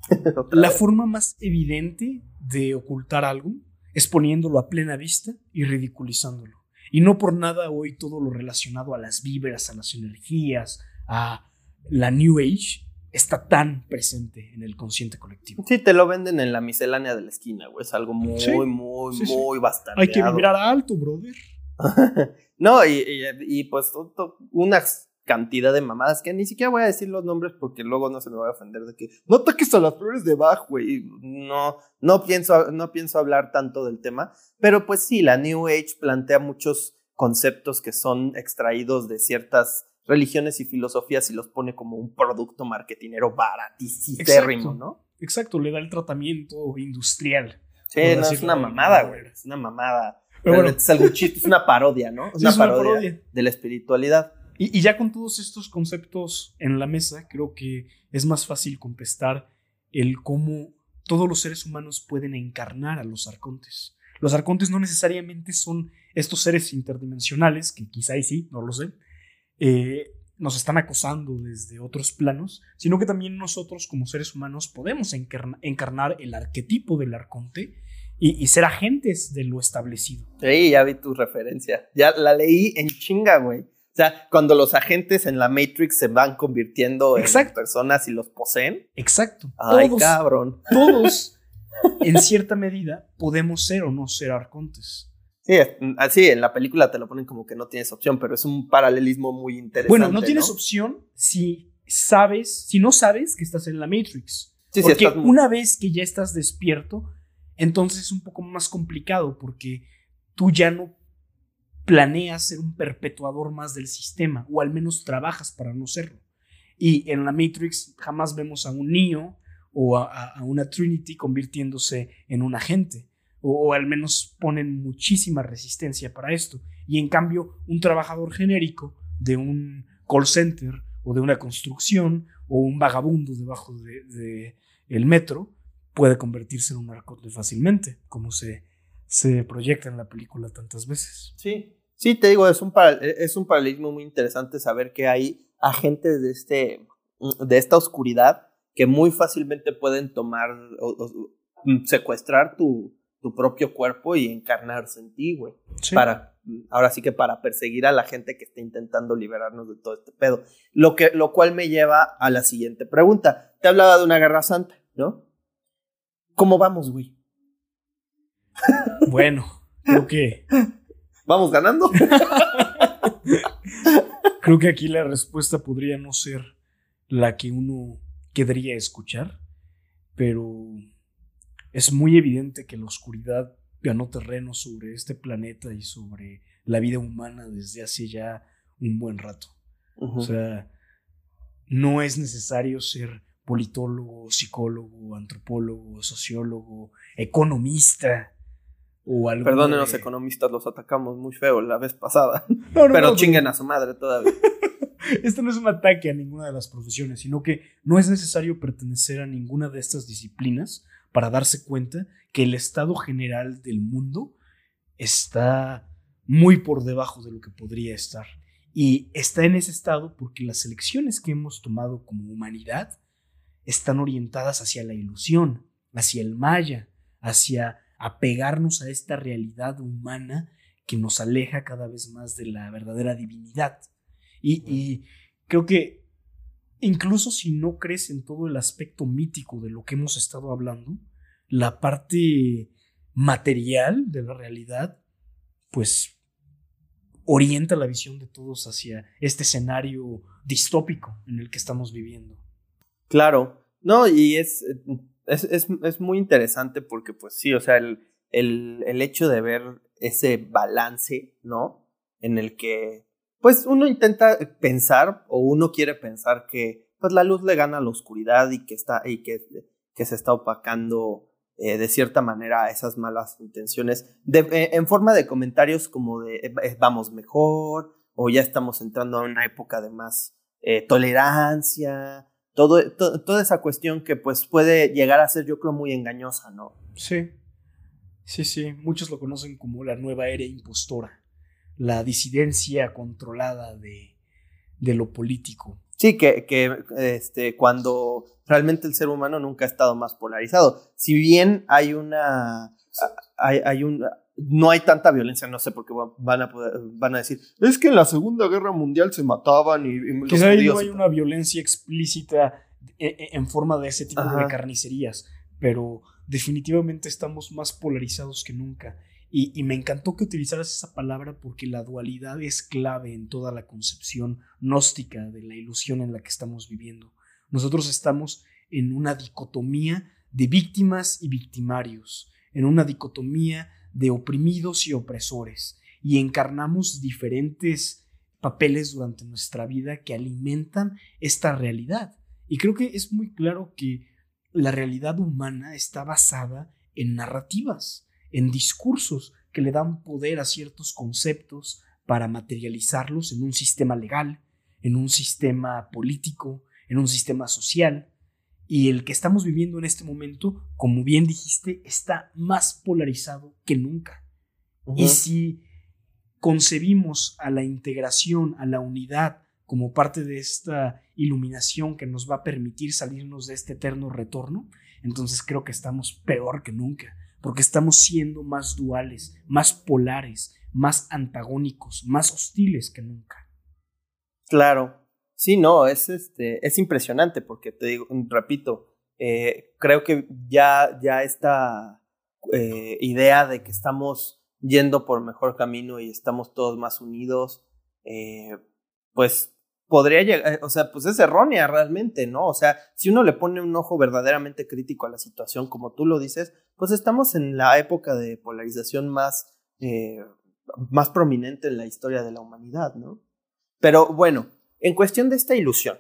(laughs) la forma más evidente de ocultar algo es poniéndolo a plena vista y ridiculizándolo. Y no por nada hoy todo lo relacionado a las vibras, a las energías, a la New Age, está tan presente en el consciente colectivo. Sí, te lo venden en la miscelánea de la esquina, güey. Es algo muy, muy, muy bastante. Hay que vibrar alto, brother. (laughs) no, y, y, pues unas cantidad de mamadas que ni siquiera voy a decir los nombres porque luego no se me va a ofender de que no toques a las flores de Bach, güey. No, no pienso, no pienso hablar tanto del tema, pero pues sí, la New Age plantea muchos conceptos que son extraídos de ciertas religiones y filosofías y los pone como un producto marketinero baratísimo, ¿no? Exacto, le da el tratamiento industrial. Sí, no, es una mamada, güey. Es una mamada. Pero bueno. es algo chiste, es una parodia, ¿no? Es, una, parodia de la espiritualidad. Y, ya con todos estos conceptos en la mesa, creo que es más fácil contestar el cómo todos los seres humanos pueden encarnar a los arcontes. Los arcontes no necesariamente son estos seres interdimensionales, que quizá y sí, no lo sé, eh, nos están acosando desde otros planos, sino que también nosotros como seres humanos podemos encarnar el arquetipo del arconte y, ser agentes de lo establecido. Sí, ya vi tu referencia. Ya la leí en chinga, güey. O sea, cuando los agentes en la Matrix se van convirtiendo en personas y los poseen. Exacto. Ay, cabrón. Todos, en cierta medida, podemos ser o no ser arcontes. Sí, así en la película te lo ponen como que no tienes opción, pero es un paralelismo muy interesante. Bueno, no tienes opción si sabes, si no sabes que estás en la Matrix. Sí, porque una vez que ya estás despierto, entonces es un poco más complicado porque tú ya no planeas ser un perpetuador más del sistema, o al menos trabajas para no serlo. Y en la Matrix jamás vemos a un Neo o a, una Trinity convirtiéndose en un agente, o, al menos ponen muchísima resistencia para esto. Y en cambio, un trabajador genérico de un call center o de una construcción o un vagabundo debajo del de, el metro puede convertirse en un arcote fácilmente, como se se proyecta en la película tantas veces. Sí, sí, te digo, es un, es un paralelismo muy interesante saber que hay agentes de, este, de esta oscuridad que muy fácilmente pueden tomar o, mm, secuestrar tu, tu, propio cuerpo y encarnarse en ti, güey. Para, ahora sí que para perseguir a la gente que está intentando liberarnos de todo este pedo. Lo, que, lo cual me lleva a la siguiente pregunta. Te hablaba de una guerra santa, ¿no? ¿Cómo vamos, güey? Bueno, creo que. Vamos ganando. (laughs) creo que aquí la respuesta podría no ser la que uno querría escuchar, pero es muy evidente que la oscuridad ganó terreno sobre este planeta y sobre la vida humana desde hace ya un buen rato. O sea, no es necesario ser politólogo, psicólogo, antropólogo, sociólogo, economista o algo. Perdónenos, los economistas, los atacamos muy feo la vez pasada. (laughs) pero chinguen a su madre todavía. (laughs) Esto no es un ataque a ninguna de las profesiones, sino que no es necesario pertenecer a ninguna de estas disciplinas para darse cuenta que el estado general del mundo está muy por debajo de lo que podría estar. Y está en ese estado porque las elecciones que hemos tomado como humanidad están orientadas hacia la ilusión, hacia el maya, hacia apegarnos a esta realidad humana que nos aleja cada vez más de la verdadera divinidad. Y, y, creo que incluso si no crees en todo el aspecto mítico de lo que hemos estado hablando, la parte material de la realidad, pues orienta la visión de todos hacia este escenario distópico en el que estamos viviendo. Claro, no, y es, es, es, muy interesante porque pues sí, o sea, el, el, el hecho de ver ese balance, ¿no? En el que pues uno intenta pensar o uno quiere pensar que pues la luz le gana a la oscuridad y que está y que, que se está opacando eh, de cierta manera esas malas intenciones. Eh, en forma de comentarios como de eh, vamos mejor o ya estamos entrando a una época de más tolerancia, todo, toda esa cuestión que pues puede llegar a ser yo creo muy engañosa, ¿no? Sí, sí, sí, muchos lo conocen como la nueva era impostora, la disidencia controlada de, de lo político. Sí, que, que este, cuando realmente el ser humano nunca ha estado más polarizado. Si bien hay una, hay, hay un, no hay tanta violencia, no sé por qué van a, van a decir, es que en la Segunda Guerra Mundial se mataban y... y Quizá ahí no hay una violencia explícita e, e, en, forma de ese tipo de carnicerías, pero definitivamente estamos más polarizados que nunca. Y, me encantó que utilizaras esa palabra porque la dualidad es clave en toda la concepción gnóstica de la ilusión en la que estamos viviendo. Nosotros estamos en una dicotomía de víctimas y victimarios, en una dicotomía de oprimidos y opresores, y encarnamos diferentes papeles durante nuestra vida que alimentan esta realidad. Y creo que es muy claro que la realidad humana está basada en narrativas, en discursos que le dan poder a ciertos conceptos para materializarlos en un sistema legal, en un sistema político, en un sistema social. Y el que estamos viviendo en este momento, como bien dijiste, está más polarizado que nunca. Y si concebimos a la integración, a la unidad, como parte de esta iluminación que nos va a permitir salirnos de este eterno retorno, entonces creo que estamos peor que nunca, porque estamos siendo más duales, más polares, más antagónicos, más hostiles que nunca. Claro, Sí, no, es, este, es impresionante porque te digo, repito, eh, creo que ya, ya esta eh, idea de que estamos yendo por mejor camino y estamos todos más unidos, eh, pues podría llegar, o sea, pues es errónea realmente, ¿no? O sea, si uno le pone un ojo verdaderamente crítico a la situación, como tú lo dices, pues estamos en la época de polarización más, más prominente en la historia de la humanidad, ¿no? Pero bueno, en cuestión de esta ilusión,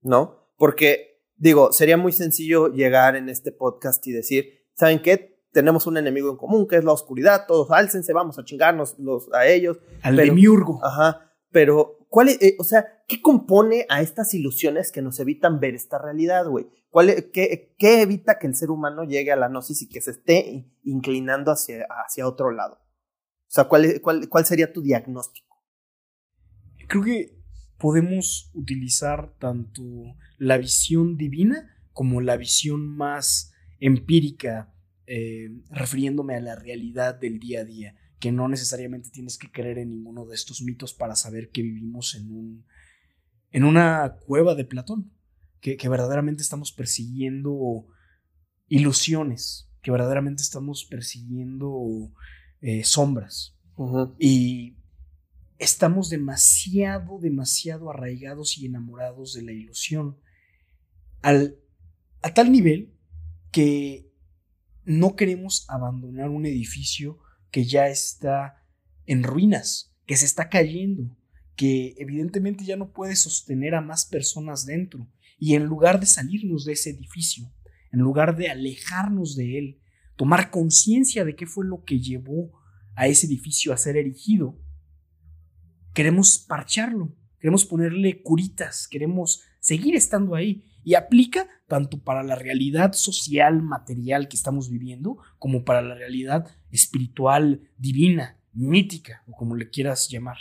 ¿no? Porque, digo, sería muy sencillo llegar en este podcast y decir, ¿saben qué? Tenemos un enemigo en común, que es la oscuridad, todos álcense, vamos a chingarnos los, a ellos. Al demiurgo. Ajá, pero, ¿cuál es, eh, o sea, qué compone a estas ilusiones que nos evitan ver esta realidad, güey? ¿Cuál, qué, qué, evita que el ser humano llegue a la gnosis y que se esté inclinando hacia, hacia otro lado? O sea, ¿cuál, cuál, ¿cuál sería tu diagnóstico? Creo que podemos utilizar tanto la visión divina como la visión más empírica, eh, refiriéndome a la realidad del día a día, que no necesariamente tienes que creer en ninguno de estos mitos para saber que vivimos en, un, en una cueva de Platón, que, verdaderamente estamos persiguiendo ilusiones, que verdaderamente estamos persiguiendo eh, sombras. Y estamos demasiado, demasiado arraigados y enamorados de la ilusión. Al, a tal nivel que no queremos abandonar un edificio que ya está en ruinas, que se está cayendo, que evidentemente ya no puede sostener a más personas dentro. Y en lugar de salirnos de ese edificio, en lugar de alejarnos de él, tomar conciencia de qué fue lo que llevó a ese edificio a ser erigido, queremos parcharlo, queremos ponerle curitas, queremos seguir estando ahí. Y aplica tanto para la realidad social, material que estamos viviendo, como para la realidad espiritual, divina, mítica, o como le quieras llamar.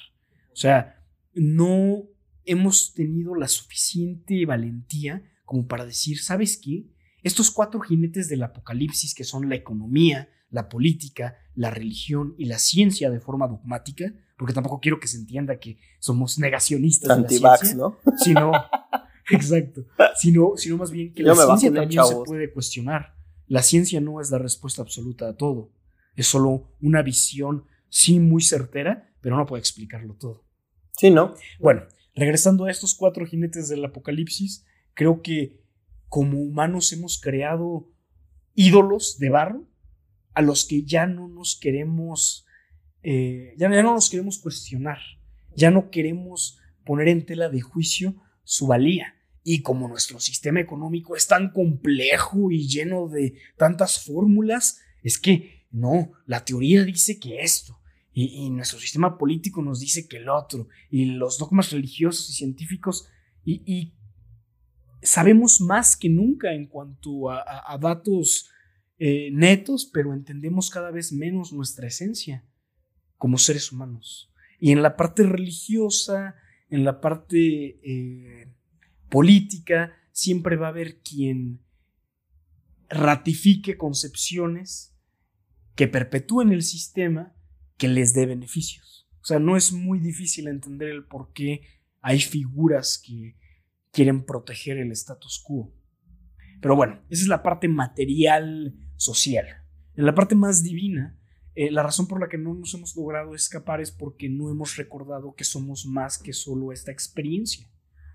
O sea, no hemos tenido la suficiente valentía como para decir, ¿sabes qué? Estos cuatro jinetes del apocalipsis que son la economía, la política, la religión y la ciencia de forma dogmática, porque tampoco quiero que se entienda que somos negacionistas de la ciencia, ¿no? Sino, (laughs) exacto, sino, sino más bien que la ciencia también se puede cuestionar. La ciencia no es la respuesta absoluta a todo, es solo una visión, sí, muy certera, pero no puede explicarlo todo. Sí, ¿no? Bueno, regresando a estos cuatro jinetes del apocalipsis, creo que como humanos hemos creado ídolos de barro a los que ya no nos queremos, eh, ya, no nos queremos cuestionar, ya no queremos poner en tela de juicio su valía. Y como nuestro sistema económico es tan complejo y lleno de tantas fórmulas, es que no, la teoría dice que esto, y, nuestro sistema político nos dice que el otro, y los dogmas religiosos y científicos, y, sabemos más que nunca en cuanto a, datos eh, netos, pero entendemos cada vez menos nuestra esencia como seres humanos. Y en la parte religiosa, en la parte eh, política, siempre va a haber quien ratifique concepciones que perpetúen el sistema que les dé beneficios. O sea, no es muy difícil entender el por qué hay figuras que quieren proteger el status quo. Pero bueno, esa es la parte material social. En la parte más divina, eh, la razón por la que no nos hemos logrado escapar es porque no hemos recordado que somos más que solo esta experiencia.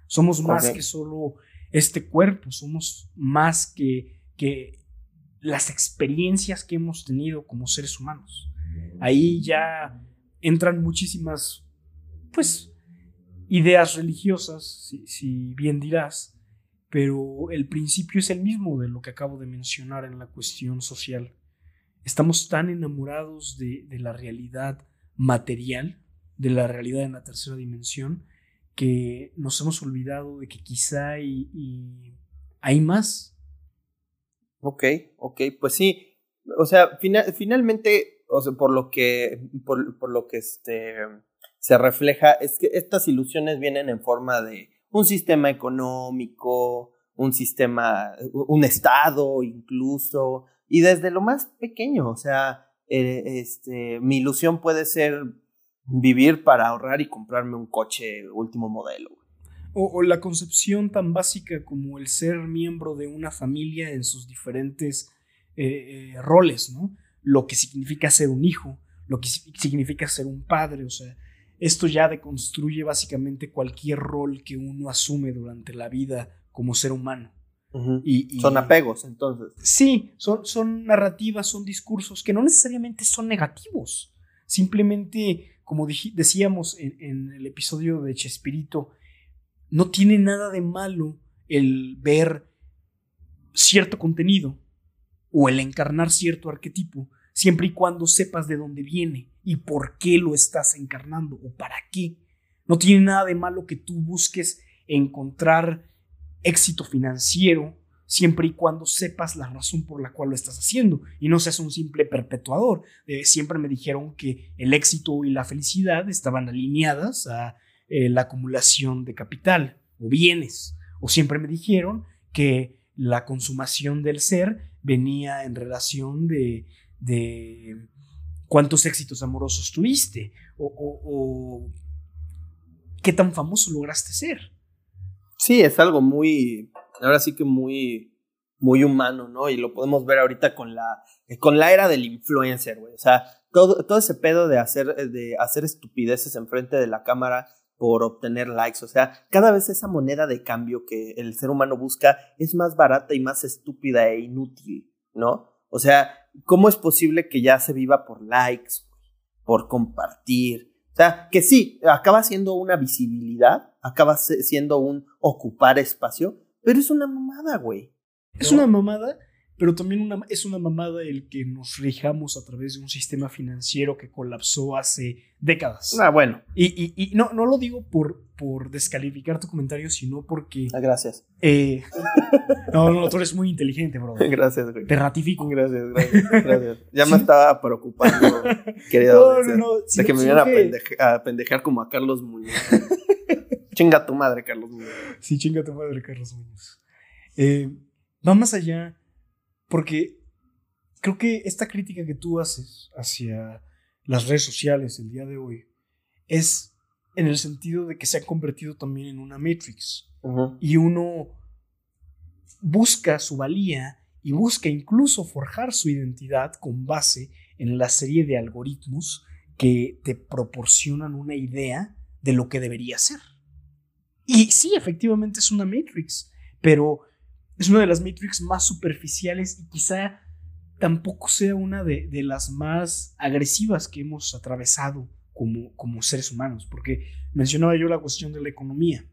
Somos más que solo este cuerpo, somos más que, que las experiencias que hemos tenido como seres humanos. Ahí ya entran muchísimas, pues, ideas religiosas, si, bien dirás, pero el principio es el mismo de lo que acabo de mencionar en la cuestión social. Estamos tan enamorados de, la realidad material, de la realidad en la tercera dimensión, que nos hemos olvidado de que quizá hay, hay más. Ok, ok, pues sí. O sea, finalmente o sea, por lo que, por, por lo que este, se refleja, es que estas ilusiones vienen en forma de un sistema económico, un sistema, un estado incluso, y desde lo más pequeño, o sea, eh, este, mi ilusión puede ser vivir para ahorrar y comprarme un coche último modelo. O, la concepción tan básica como el ser miembro de una familia en sus diferentes eh, eh, roles, ¿no? lo que significa ser un hijo, lo que significa ser un padre, o sea, esto ya deconstruye básicamente cualquier rol que uno asume durante la vida como ser humano. Y, son apegos, entonces. Sí, son, son narrativas, son discursos que no necesariamente son negativos. Simplemente, como decíamos en, en, el episodio de Chespirito, no tiene nada de malo el ver cierto contenido o el encarnar cierto arquetipo siempre y cuando sepas de dónde viene y por qué lo estás encarnando o para qué. No tiene nada de malo que tú busques encontrar éxito financiero siempre y cuando sepas la razón por la cual lo estás haciendo y no seas un simple perpetuador. Eh, siempre me dijeron que el éxito y la felicidad estaban alineadas a eh, la acumulación de capital o bienes. O siempre me dijeron que la consumación del ser venía en relación de de cuántos éxitos amorosos tuviste o, qué tan famoso lograste ser. Sí, es algo muy, ahora sí que muy, muy humano, ¿no? Y lo podemos ver ahorita con la, con la era del influencer, güey. O sea, todo, todo ese pedo de hacer, de hacer estupideces enfrente de la cámara por obtener likes. O sea, cada vez esa moneda de cambio que el ser humano busca es más barata y más estúpida e inútil, ¿no? O sea, ¿cómo es posible que ya se viva por likes, por compartir? O sea, que sí, acaba siendo una visibilidad, acaba siendo un ocupar espacio, pero es una mamada, güey. Es una mamada pero también una, es una mamada el que nos rijamos a través de un sistema financiero que colapsó hace décadas. Ah, bueno. Y, y, no, no lo digo por, por descalificar tu comentario, sino porque... Ah, gracias. Eh, (laughs) no, no, tú eres muy inteligente, bro. (laughs) Gracias, güey. Te ratifico. Gracias, gracias, gracias. Ya me estaba preocupando, (laughs) querido. No, no, no. de que me iban a, pendejar como a Carlos Muñoz. Chinga tu madre, Carlos Muñoz. Sí, chinga tu madre, Carlos Muñoz. Eh, va más allá porque creo que esta crítica que tú haces hacia las redes sociales el día de hoy es en el sentido de que se ha convertido también en una matrix. Y uno busca su valía y busca incluso forjar su identidad con base en la serie de algoritmos que te proporcionan una idea de lo que debería ser. Y sí, efectivamente es una matrix, pero es una de las Matrix más superficiales y quizá tampoco sea una de, las más agresivas que hemos atravesado como, como seres humanos, porque mencionaba yo la cuestión de la economía.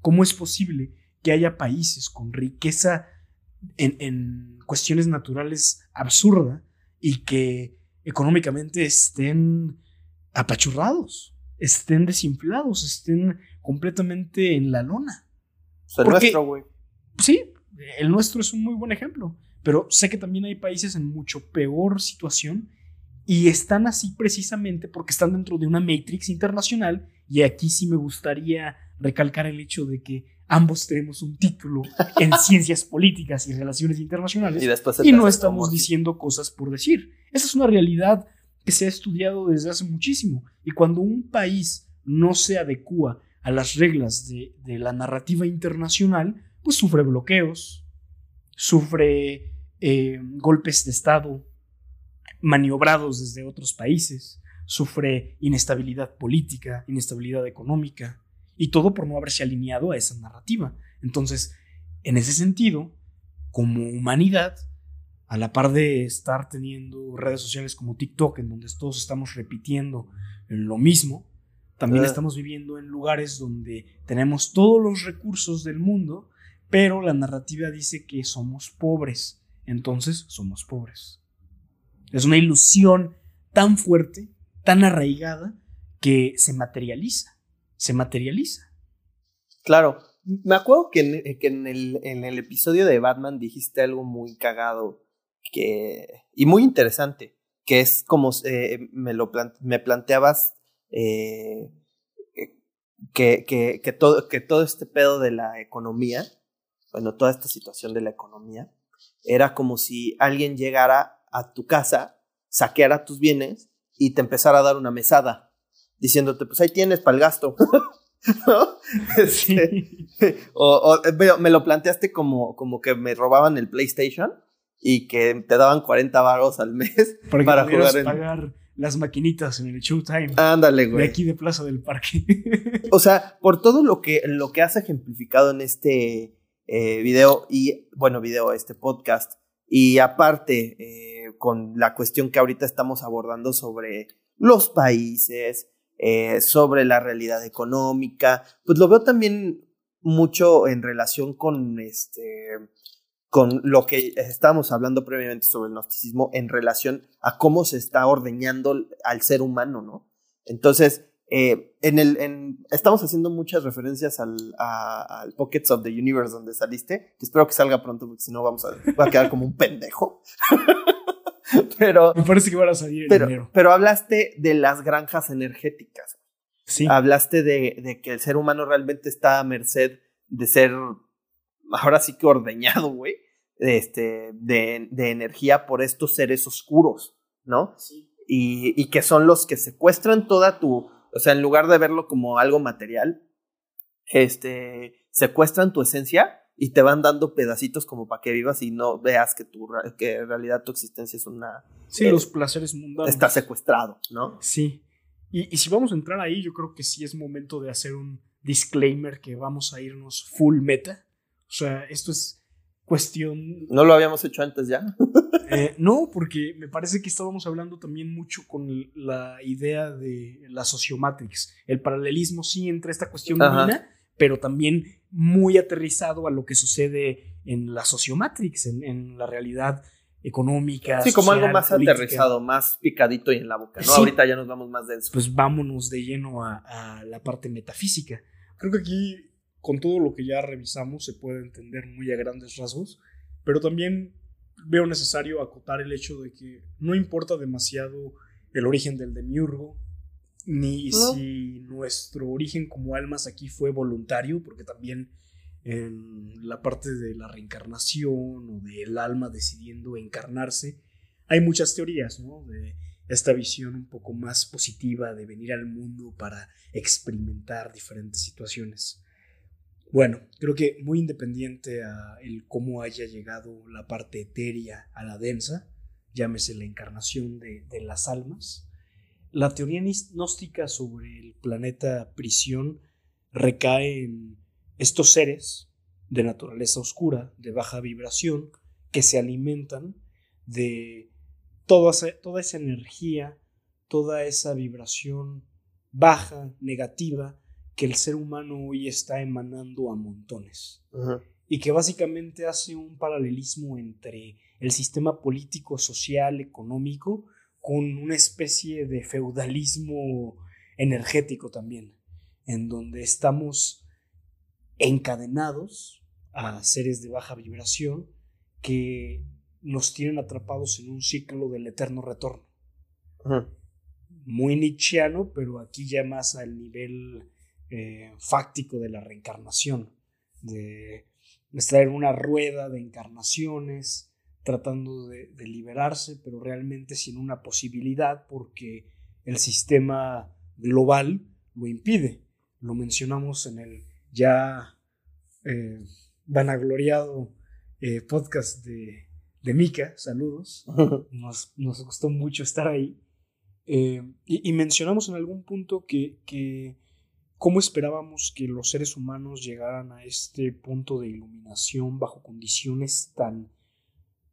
¿Cómo es posible que haya países con riqueza en, en cuestiones naturales absurda y que económicamente estén apachurrados, estén desinflados, estén completamente en la lona? O nuestro, güey. Sí, el nuestro es un muy buen ejemplo, pero sé que también hay países en mucho peor situación y están así precisamente porque están dentro de una matrix internacional y aquí sí me gustaría recalcar el hecho de que ambos tenemos un título en (laughs) ciencias políticas y relaciones internacionales y, no estamos diciendo cosas por decir. Esa es una realidad que se ha estudiado desde hace muchísimo y cuando un país no se adecua a las reglas de, la narrativa internacional, pues sufre bloqueos, sufre eh, golpes de Estado maniobrados desde otros países, sufre inestabilidad política, inestabilidad económica, y todo por no haberse alineado a esa narrativa. Entonces, en ese sentido, como humanidad, a la par de estar teniendo redes sociales como TikTok, en donde todos estamos repitiendo lo mismo, también estamos viviendo en lugares donde tenemos todos los recursos del mundo, pero la narrativa dice que somos pobres, entonces somos pobres. Es una ilusión tan fuerte, tan arraigada, que se materializa, se materializa. Claro, me acuerdo que en, el, episodio de Batman dijiste algo muy cagado que, y muy interesante, que es como eh, me, lo me planteabas eh, que, que, todo, que todo este pedo de la economía bueno, toda esta situación de la economía, era como si alguien llegara a tu casa, saqueara tus bienes y te empezara a dar una mesada, diciéndote, pues ahí tienes para el gasto. (laughs) ¿No? (laughs) Este, (laughs) o, me lo planteaste como, como que me robaban el PlayStation y que te daban 40 baros al mes para, jugar en... pagar las maquinitas en el Showtime. Ándale, güey. De aquí de Plaza del Parque. (laughs) o sea, por todo lo que, lo que has ejemplificado en este eh, video y, bueno, video, este podcast. Y aparte, eh, con la cuestión que ahorita estamos abordando sobre los países, eh, sobre la realidad económica, pues lo veo también mucho en relación con este con lo que estábamos hablando previamente sobre el gnosticismo en relación a cómo se está ordeñando al ser humano, ¿no? Entonces, eh, en el, en, estamos haciendo muchas referencias al, al, Pockets of the Universe donde saliste, que espero que salga pronto, porque si no vamos a, va a quedar como un pendejo. (laughs) pero. Me parece que van a salir pero, Pero hablaste de las granjas energéticas. Sí. Hablaste de, de, que el ser humano realmente está a merced de ser, ahora sí que ordeñado, güey, este, de, de energía por estos seres oscuros, ¿no? Sí. Y, y que son los que secuestran toda tu o sea, en lugar de verlo como algo material, este, secuestran tu esencia y te van dando pedacitos como para que vivas y no veas que, tu, que en realidad tu existencia es una... Sí, los placeres mundanos. Está secuestrado, ¿no? Sí. Y, y, si vamos a entrar ahí, yo creo que sí es momento de hacer un disclaimer que vamos a irnos full meta. O sea, esto es cuestión. ¿No lo habíamos hecho antes ya? (laughs) Eh, no, porque me parece que estábamos hablando también mucho con la idea de la sociomatrix. El paralelismo sí entre esta cuestión divina, pero también muy aterrizado a lo que sucede en la sociomatrix, en, la realidad económica. Sí, como algo más aterrizado, más picadito y en la boca, ¿no? Ahorita ya nos vamos más denso. Pues vámonos de lleno a, a la parte metafísica. Creo que aquí, con todo lo que ya revisamos, se puede entender muy a grandes rasgos, pero también veo necesario acotar el hecho de que no importa demasiado el origen del demiurgo, ni si nuestro origen como almas aquí fue voluntario, porque también en la parte de la reencarnación o del alma decidiendo encarnarse, hay muchas teorías, ¿no? De esta visión un poco más positiva de venir al mundo para experimentar diferentes situaciones. Bueno, creo que muy independiente a el cómo haya llegado la parte etérea a la densa, llámese la encarnación de, las almas, la teoría gnóstica sobre el planeta prisión recae en estos seres de naturaleza oscura, de baja vibración, que se alimentan de toda toda esa energía, toda esa vibración baja, negativa, que el ser humano hoy está emanando a montones. Y que básicamente hace un paralelismo entre el sistema político, social, económico, con una especie de feudalismo energético también, en donde estamos encadenados a seres de baja vibración que nos tienen atrapados en un ciclo del eterno retorno. Muy nietzscheano, pero aquí ya más al nivel eh, fáctico de la reencarnación, de, en una rueda de encarnaciones, tratando de, liberarse, pero realmente sin una posibilidad porque el sistema global lo impide. Lo mencionamos en el ya eh, vanagloriado eh, podcast de, de Mika, saludos, (laughs) nos, gustó mucho estar ahí. y, mencionamos en algún punto que, que ¿Cómo esperábamos que los seres humanos llegaran a este punto de iluminación bajo condiciones tan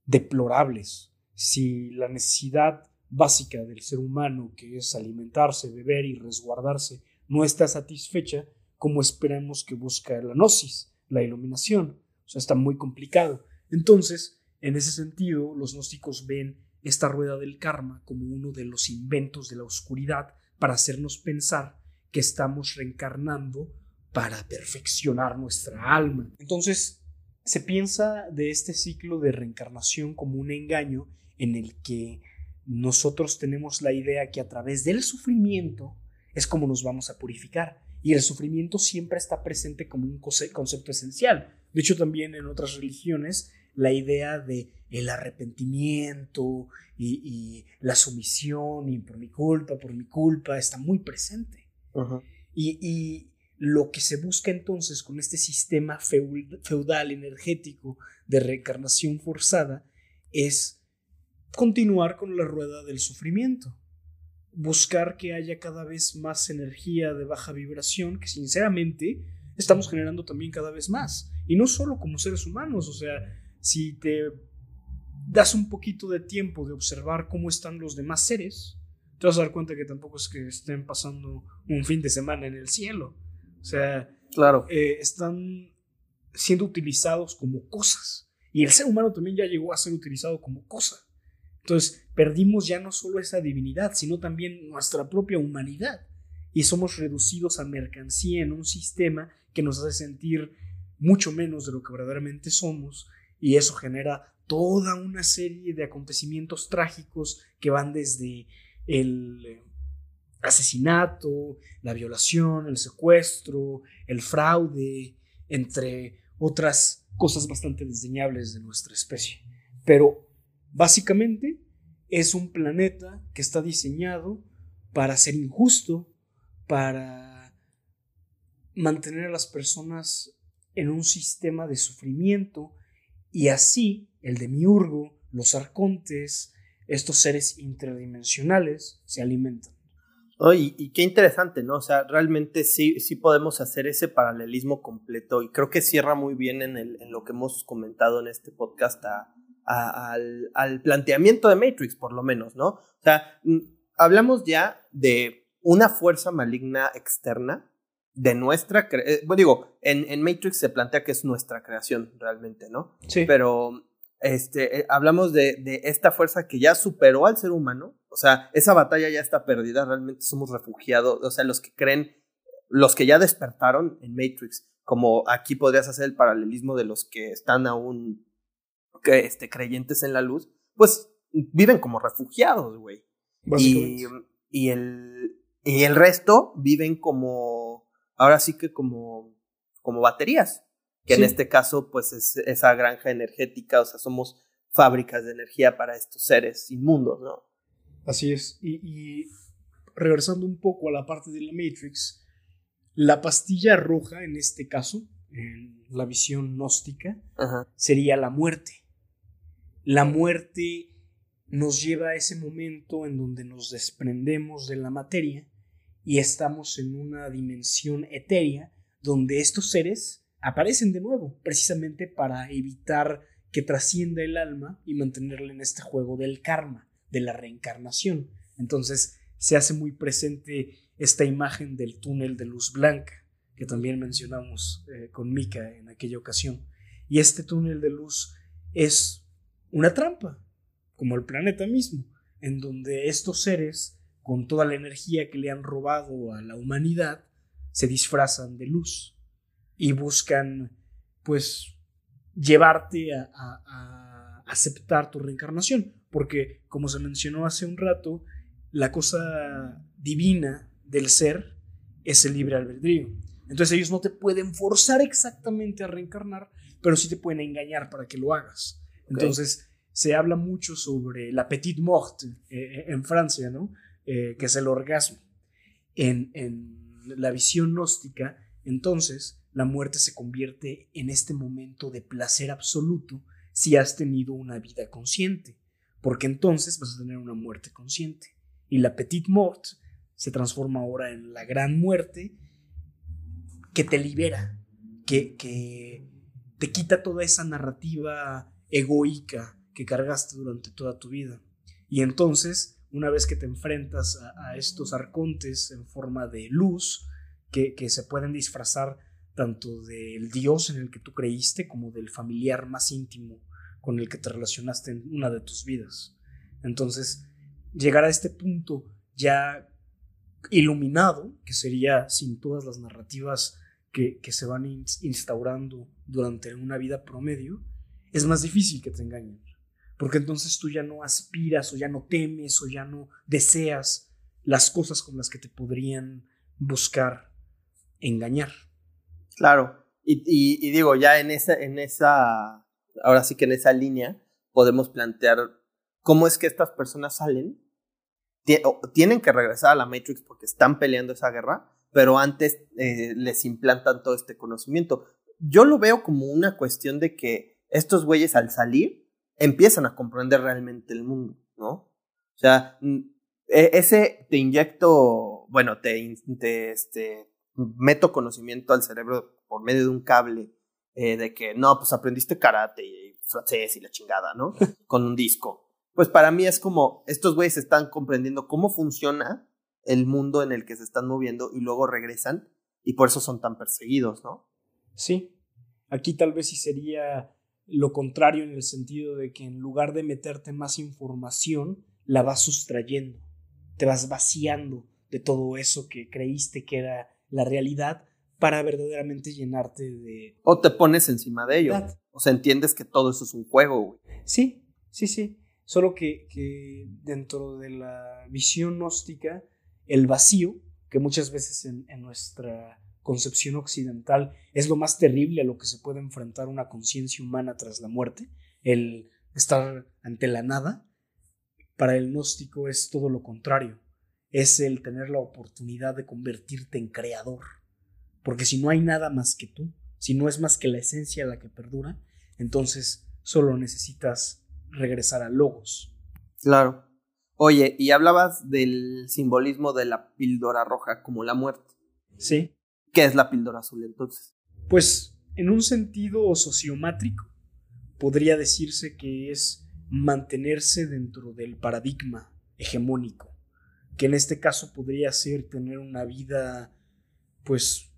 deplorables? Si la necesidad básica del ser humano, que es alimentarse, beber y resguardarse, no está satisfecha, ¿cómo esperamos que busque la gnosis, la iluminación? O sea, está muy complicado. Entonces, en ese sentido, los gnósticos ven esta rueda del karma como uno de los inventos de la oscuridad para hacernos pensar que estamos reencarnando para perfeccionar nuestra alma. Entonces, se piensa de este ciclo de reencarnación como un engaño en el que nosotros tenemos la idea que a través del sufrimiento es como nos vamos a purificar. Y el sufrimiento siempre está presente como un concepto esencial. De hecho, también en otras religiones, la idea de el arrepentimiento y, y la sumisión y por mi culpa, por mi culpa, está muy presente y, lo que se busca entonces con este sistema feudal energético de reencarnación forzada es continuar con la rueda del sufrimiento, buscar que haya cada vez más energía de baja vibración, que sinceramente estamos generando también cada vez más, y no solo como seres humanos, o sea, si te das un poquito de tiempo de observar cómo están los demás seres, te vas a dar cuenta que tampoco es que estén pasando un fin de semana en el cielo. O sea, claro. Eh, están siendo utilizados como cosas. Y el ser humano también ya llegó a ser utilizado como cosa. Entonces, perdimos ya no solo esa divinidad, sino también nuestra propia humanidad. Y somos reducidos a mercancía en un sistema que nos hace sentir mucho menos de lo que verdaderamente somos. Y eso genera toda una serie de acontecimientos trágicos que van desde el eh, asesinato, la violación, el secuestro, el fraude, entre otras cosas bastante desdeñables de nuestra especie. Pero básicamente es un planeta que está diseñado para ser injusto, para mantener a las personas en un sistema de sufrimiento y así el demiurgo, los arcontes, estos seres interdimensionales se alimentan. y, qué interesante, ¿no? O sea, realmente sí, sí podemos hacer ese paralelismo completo y creo que cierra muy bien en, el, en lo que hemos comentado en este podcast al, al, planteamiento de Matrix, por lo menos, ¿no? O sea, hablamos ya de una fuerza maligna externa de nuestra, eh, bueno, digo, en, en Matrix se plantea que es nuestra creación realmente, ¿no? Sí. Pero este, eh, hablamos de, de, esta fuerza que ya superó al ser humano, o sea, esa batalla ya está perdida, realmente somos refugiados, o sea, los que creen, los que ya despertaron en Matrix, como aquí podrías hacer el paralelismo de los que están aún que, este, creyentes en la luz, pues viven como refugiados, güey. Y, y, el, y el resto viven como, ahora sí que como, como baterías que en este caso pues es esa granja energética, o sea, somos fábricas de energía para estos seres inmundos, ¿no? Así es, y, regresando un poco a la parte de la Matrix, la pastilla roja en este caso, en la visión gnóstica, sería la muerte. La muerte nos lleva a ese momento en donde nos desprendemos de la materia y estamos en una dimensión etérea donde estos seres aparecen de nuevo, precisamente para evitar que trascienda el alma y mantenerla en este juego del karma, de la reencarnación. Entonces se hace muy presente esta imagen del túnel de luz blanca, que también mencionamos eh, con Mika en aquella ocasión. Y este túnel de luz es una trampa, como el planeta mismo, en donde estos seres, con toda la energía que le han robado a la humanidad, se disfrazan de luz y buscan pues llevarte a, aceptar tu reencarnación, porque como se mencionó hace un rato, la cosa divina del ser es el libre albedrío. Entonces ellos no te pueden forzar exactamente a reencarnar, pero sí te pueden engañar para que lo hagas. Entonces se habla mucho sobre la petite morte eh, eh, en Francia, ¿no? Eh, que es el orgasmo. En, en la visión gnóstica, entonces, la muerte se convierte en este momento de placer absoluto si has tenido una vida consciente, porque entonces vas a tener una muerte consciente. Y la petite mort se transforma ahora en la gran muerte que te libera, que, te quita toda esa narrativa egoica que cargaste durante toda tu vida. Y entonces, una vez que te enfrentas a, estos arcontes en forma de luz, que se pueden disfrazar tanto del Dios en el que tú creíste como del familiar más íntimo con el que te relacionaste en una de tus vidas. Entonces, llegar a este punto ya iluminado, que sería sin todas las narrativas que, que se van instaurando durante una vida promedio, es más difícil que te engañen. Porque entonces tú ya no aspiras o ya no temes o ya no deseas las cosas con las que te podrían buscar engañar. Claro. Y, digo, ya en esa, en esa, ahora sí que en esa línea podemos plantear cómo es que estas personas salen. Tienen que regresar a la Matrix porque están peleando esa guerra, pero antes eh, les implantan todo este conocimiento. Yo lo veo como una cuestión de que estos güeyes al salir empiezan a comprender realmente el mundo, ¿no? O sea, e, ese te inyecto, bueno, te, te este, meto conocimiento al cerebro por medio de un cable eh, de que no, pues aprendiste karate y francés y la chingada, ¿no? (laughs) Con un disco. Pues para mí es como estos güeyes están comprendiendo cómo funciona el mundo en el que se están moviendo y luego regresan y por eso son tan perseguidos, ¿no? Sí. Aquí tal vez sí sería lo contrario en el sentido de que en lugar de meterte más información, la vas sustrayendo, te vas vaciando de todo eso que creíste que era la realidad para verdaderamente llenarte de... O te pones encima de ello. O sea, entiendes que todo eso es un juego, güey. Sí, sí, sí. Solo que, dentro de la visión gnóstica, el vacío, que muchas veces en, en nuestra concepción occidental es lo más terrible a lo que se puede enfrentar una conciencia humana tras la muerte, el estar ante la nada, para el gnóstico es todo lo contrario es el tener la oportunidad de convertirte en creador. Porque si no hay nada más que tú, si no es más que la esencia la que perdura, entonces solo necesitas regresar a logos. Claro. Oye, y hablabas del simbolismo de la píldora roja como la muerte. Sí. ¿Qué es la píldora azul entonces? Pues en un sentido sociomátrico, podría decirse que es mantenerse dentro del paradigma hegemónico, que en este caso podría ser tener una vida, pues,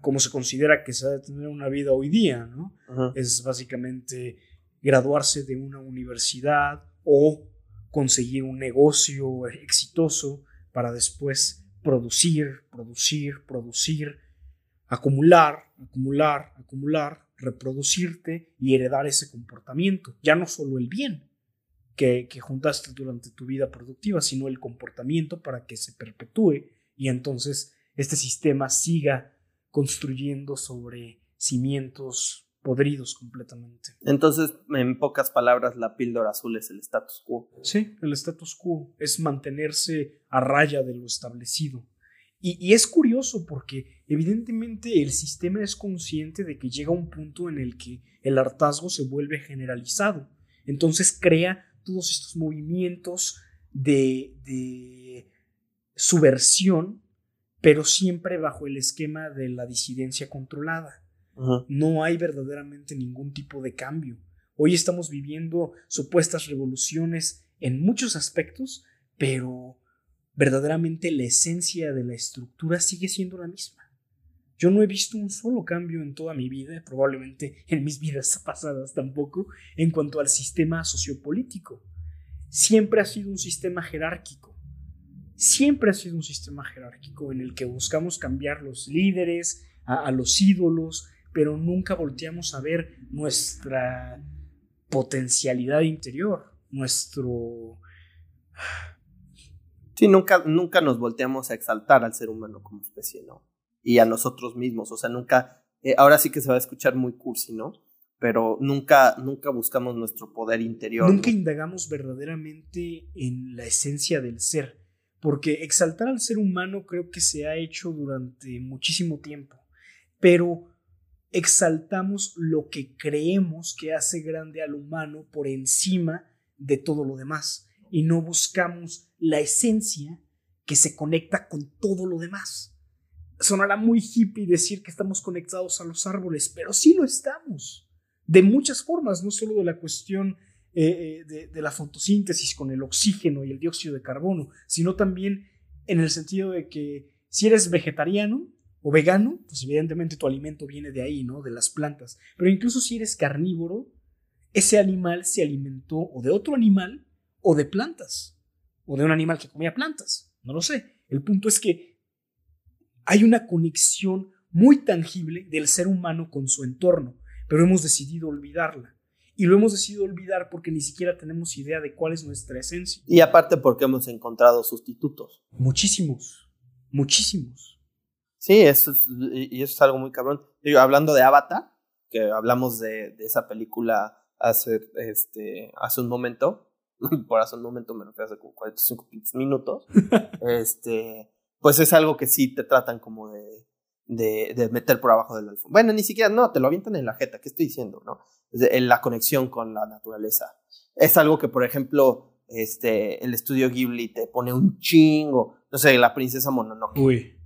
como se considera que se ha de tener una vida hoy día, ¿no? Es básicamente graduarse de una universidad o conseguir un negocio exitoso para después producir, producir, producir, acumular, acumular, acumular, reproducirte y heredar ese comportamiento. Ya no solo el bien que, que juntaste durante tu vida productiva, sino el comportamiento para que se perpetúe y entonces este sistema siga construyendo sobre cimientos podridos completamente. Entonces, en pocas palabras, la píldora azul es el status quo. Sí, el status quo es mantenerse a raya de lo establecido. Y, es curioso porque evidentemente el sistema es consciente de que llega un punto en el que el hartazgo se vuelve generalizado. Entonces crea todos estos movimientos de, de subversión, pero siempre bajo el esquema de la disidencia controlada. No hay verdaderamente ningún tipo de cambio. Hoy estamos viviendo supuestas revoluciones en muchos aspectos, pero verdaderamente la esencia de la estructura sigue siendo la misma. Yo no he visto un solo cambio en toda mi vida, probablemente en mis vidas (laughs) pasadas tampoco, en cuanto al sistema sociopolítico. Siempre ha sido un sistema jerárquico. Siempre ha sido un sistema jerárquico en el que buscamos cambiar los líderes, a los ídolos, pero nunca volteamos a ver nuestra potencialidad interior, nuestro... Sí, nunca, nunca nos volteamos a exaltar al ser humano como especie, ¿no? Y a nosotros mismos, o sea, nunca, eh, ahora sí que se va a escuchar muy cursi, ¿no? Pero nunca, nunca buscamos nuestro poder interior. Nunca indagamos verdaderamente en la esencia del ser, porque exaltar al ser humano creo que se ha hecho durante muchísimo tiempo, pero exaltamos lo que creemos que hace grande al humano por encima de todo lo demás y no buscamos la esencia que se conecta con todo lo demás. Sonará muy hippie decir que estamos conectados a los árboles, pero sí lo estamos. De muchas formas, no solo de la cuestión eh, eh, de, de la fotosíntesis con el oxígeno y el dióxido de carbono, sino también en el sentido de que si eres vegetariano, o vegano, pues evidentemente tu alimento viene de ahí, ¿no? De las plantas. Pero incluso si eres carnívoro, ese animal se alimentó o de otro animal o de plantas, o de un animal que comía plantas, no lo sé. El punto es que hay una conexión muy tangible del ser humano con su entorno, pero hemos decidido olvidarla. Y lo hemos decidido olvidar porque ni siquiera tenemos idea de cuál es nuestra esencia. Y aparte porque hemos encontrado sustitutos. Muchísimos, muchísimos. Sí, eso es, y eso es algo muy cabrón. hablando de Avatar, que hablamos de, de, esa película hace, este, hace un momento, (laughs) por hace un momento me refiero hace como 45 minutos, (laughs) este, pues es algo que sí te tratan como de, de, de meter por abajo del alfombra. Bueno, ni siquiera, no, te lo avientan en la jeta, ¿qué estoy diciendo? no En la conexión con la naturaleza. Es algo que, por ejemplo, este, el estudio Ghibli te pone un chingo, no sé, la princesa Mononoke. Uy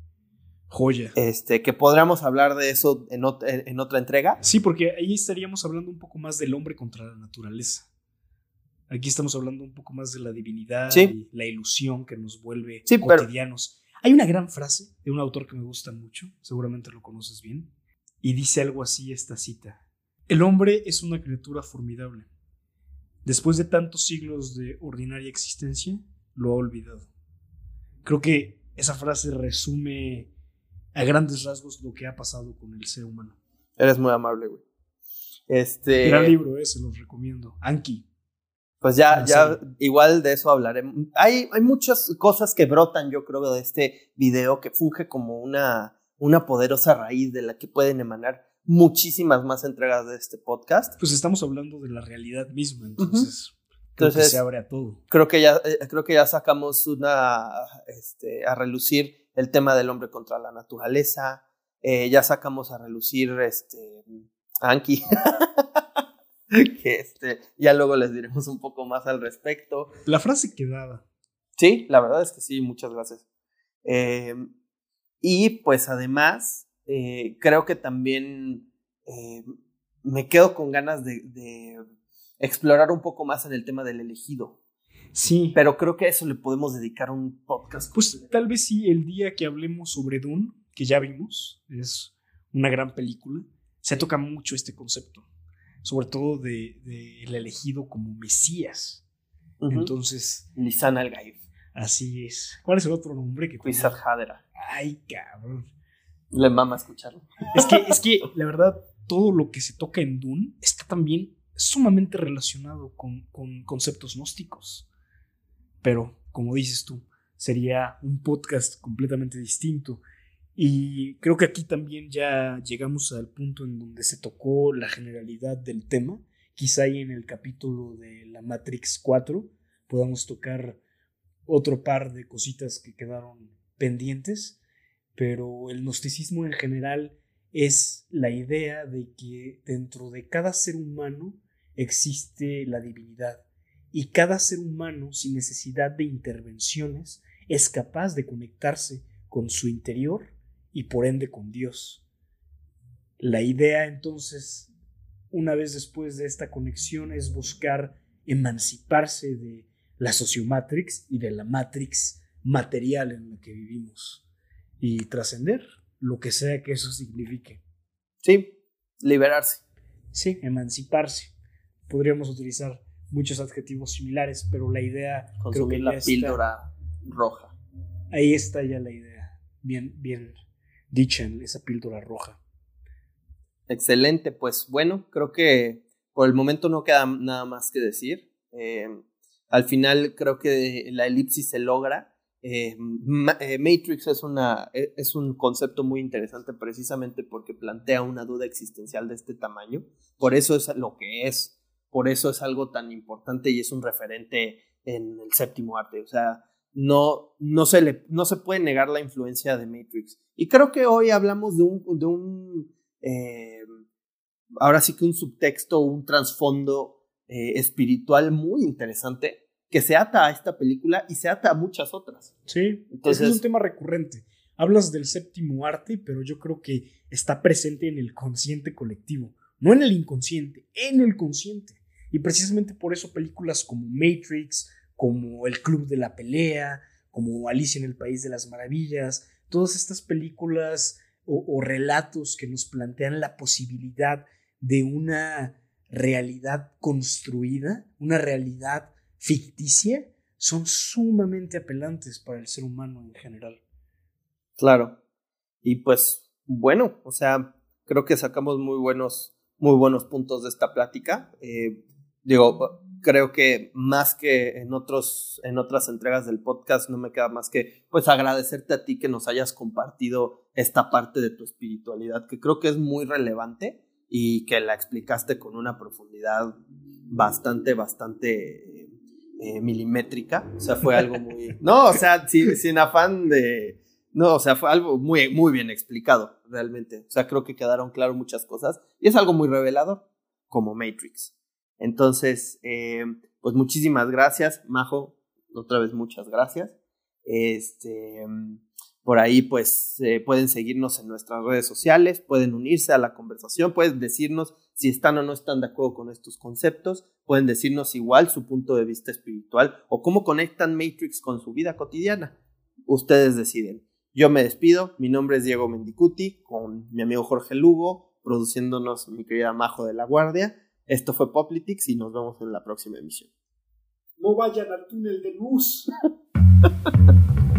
Joya. Este, que podríamos hablar de eso en, en, otra entrega. Sí, porque ahí estaríamos hablando un poco más del hombre contra la naturaleza. Aquí estamos hablando un poco más de la divinidad y la ilusión que nos vuelve cotidianos. Hay una gran frase de un autor que me gusta mucho, seguramente lo conoces bien, y dice algo así esta cita. El hombre es una criatura formidable. Después de tantos siglos de ordinaria existencia, lo ha olvidado. Creo que esa frase resume a grandes rasgos lo que ha pasado con el ser humano. Eres muy amable, güey. Este. Gran libro, ese, los recomiendo. Anki. Pues ya, ya, igual de eso hablaremos. Hay, hay muchas cosas que brotan, yo creo, de este video que funge como una, una poderosa raíz de la que pueden emanar muchísimas más entregas de este podcast. Pues estamos hablando de la realidad misma, entonces. entonces se abre a todo. Creo que ya, eh, creo que ya sacamos una este, a relucir el tema del hombre contra la naturaleza. Eh, ya sacamos a relucir este Anki. (laughs) (laughs) que este, ya luego les diremos un poco más al respecto. La frase quedada. Sí, la verdad es que sí, muchas gracias. Eh, y pues además, eh, creo que también eh, me quedo con ganas de, de, explorar un poco más en el tema del elegido. Sí. Pero creo que a eso le podemos dedicar un podcast. Pues tal vez sí, el día que hablemos sobre Dune, que ya vimos, es una gran película, se toca mucho este concepto, sobre todo de, de el elegido como Mesías. Uh -huh. Entonces. Lisan al -Gaib. Así es. ¿Cuál es el otro nombre que Wizard Hadera. Ay, cabrón. Le mama escucharlo. Es que, es que, la verdad, todo lo que se toca en Dune está también sumamente relacionado con, con conceptos gnósticos. Pero, como dices tú, sería un podcast completamente distinto. Y creo que aquí también ya llegamos al punto en donde se tocó la generalidad del tema. Quizá ahí en el capítulo de la Matrix 4 podamos tocar otro par de cositas que quedaron pendientes, pero el gnosticismo en general es la idea de que dentro de cada ser humano existe la divinidad y cada ser humano sin necesidad de intervenciones es capaz de conectarse con su interior y por ende con Dios. La idea entonces, una vez después de esta conexión, es buscar emanciparse de la sociomatrix y de la matrix material en la que vivimos y trascender lo que sea que eso signifique. Sí, liberarse. Sí, emanciparse. Podríamos utilizar muchos adjetivos similares, pero la idea... Consumir creo que la píldora está, roja. Ahí está ya la idea, bien, bien dicha en esa píldora roja. Excelente, pues bueno, creo que por el momento no queda nada más que decir. Eh, al final creo que la elipsis se logra. Eh, Matrix es, una, es un concepto muy interesante precisamente porque plantea una duda existencial de este tamaño. Por eso es lo que es. Por eso es algo tan importante y es un referente en el séptimo arte. O sea, no, no, se, le, no se puede negar la influencia de Matrix. Y creo que hoy hablamos de un, de un eh, ahora sí que un subtexto, un trasfondo eh, espiritual muy interesante que se ata a esta película y se ata a muchas otras. Sí, entonces es un tema recurrente. Hablas del séptimo arte, pero yo creo que está presente en el consciente colectivo, no en el inconsciente, en el consciente. Y precisamente por eso películas como Matrix, como El Club de la Pelea, como Alicia en el País de las Maravillas, todas estas películas o, relatos que nos plantean la posibilidad de una realidad construida, una realidad ficticia, son sumamente apelantes para el ser humano en general. Claro. Y pues, bueno, o sea, creo que sacamos muy buenos, muy buenos puntos de esta plática. Eh, digo, creo que más que en otros, en otras entregas del podcast, no me queda más que pues agradecerte a ti que nos hayas compartido esta parte de tu espiritualidad, que creo que es muy relevante y que la explicaste con una profundidad bastante, bastante eh, milimétrica. O sea, fue algo muy. (laughs) No, o sea, sin, sin, afán de. No, o sea, fue algo muy, muy bien explicado, realmente. O sea, creo que quedaron claras muchas cosas. Y es algo muy revelador, como Matrix. Entonces, eh, pues muchísimas gracias, Majo. Otra vez muchas gracias. Este. Por ahí, pues, eh, pueden seguirnos en nuestras redes sociales, pueden unirse a la conversación, pueden decirnos si están o no están de acuerdo con estos conceptos, pueden decirnos igual su punto de vista espiritual o cómo conectan Matrix con su vida cotidiana. Ustedes deciden. Yo me despido, mi nombre es Diego Mendicuti, con mi amigo Jorge Lugo, produciéndonos mi querida Majo de la Guardia. Esto fue Poplitics y nos vemos en la próxima emisión. No vayan al túnel de luz. (laughs)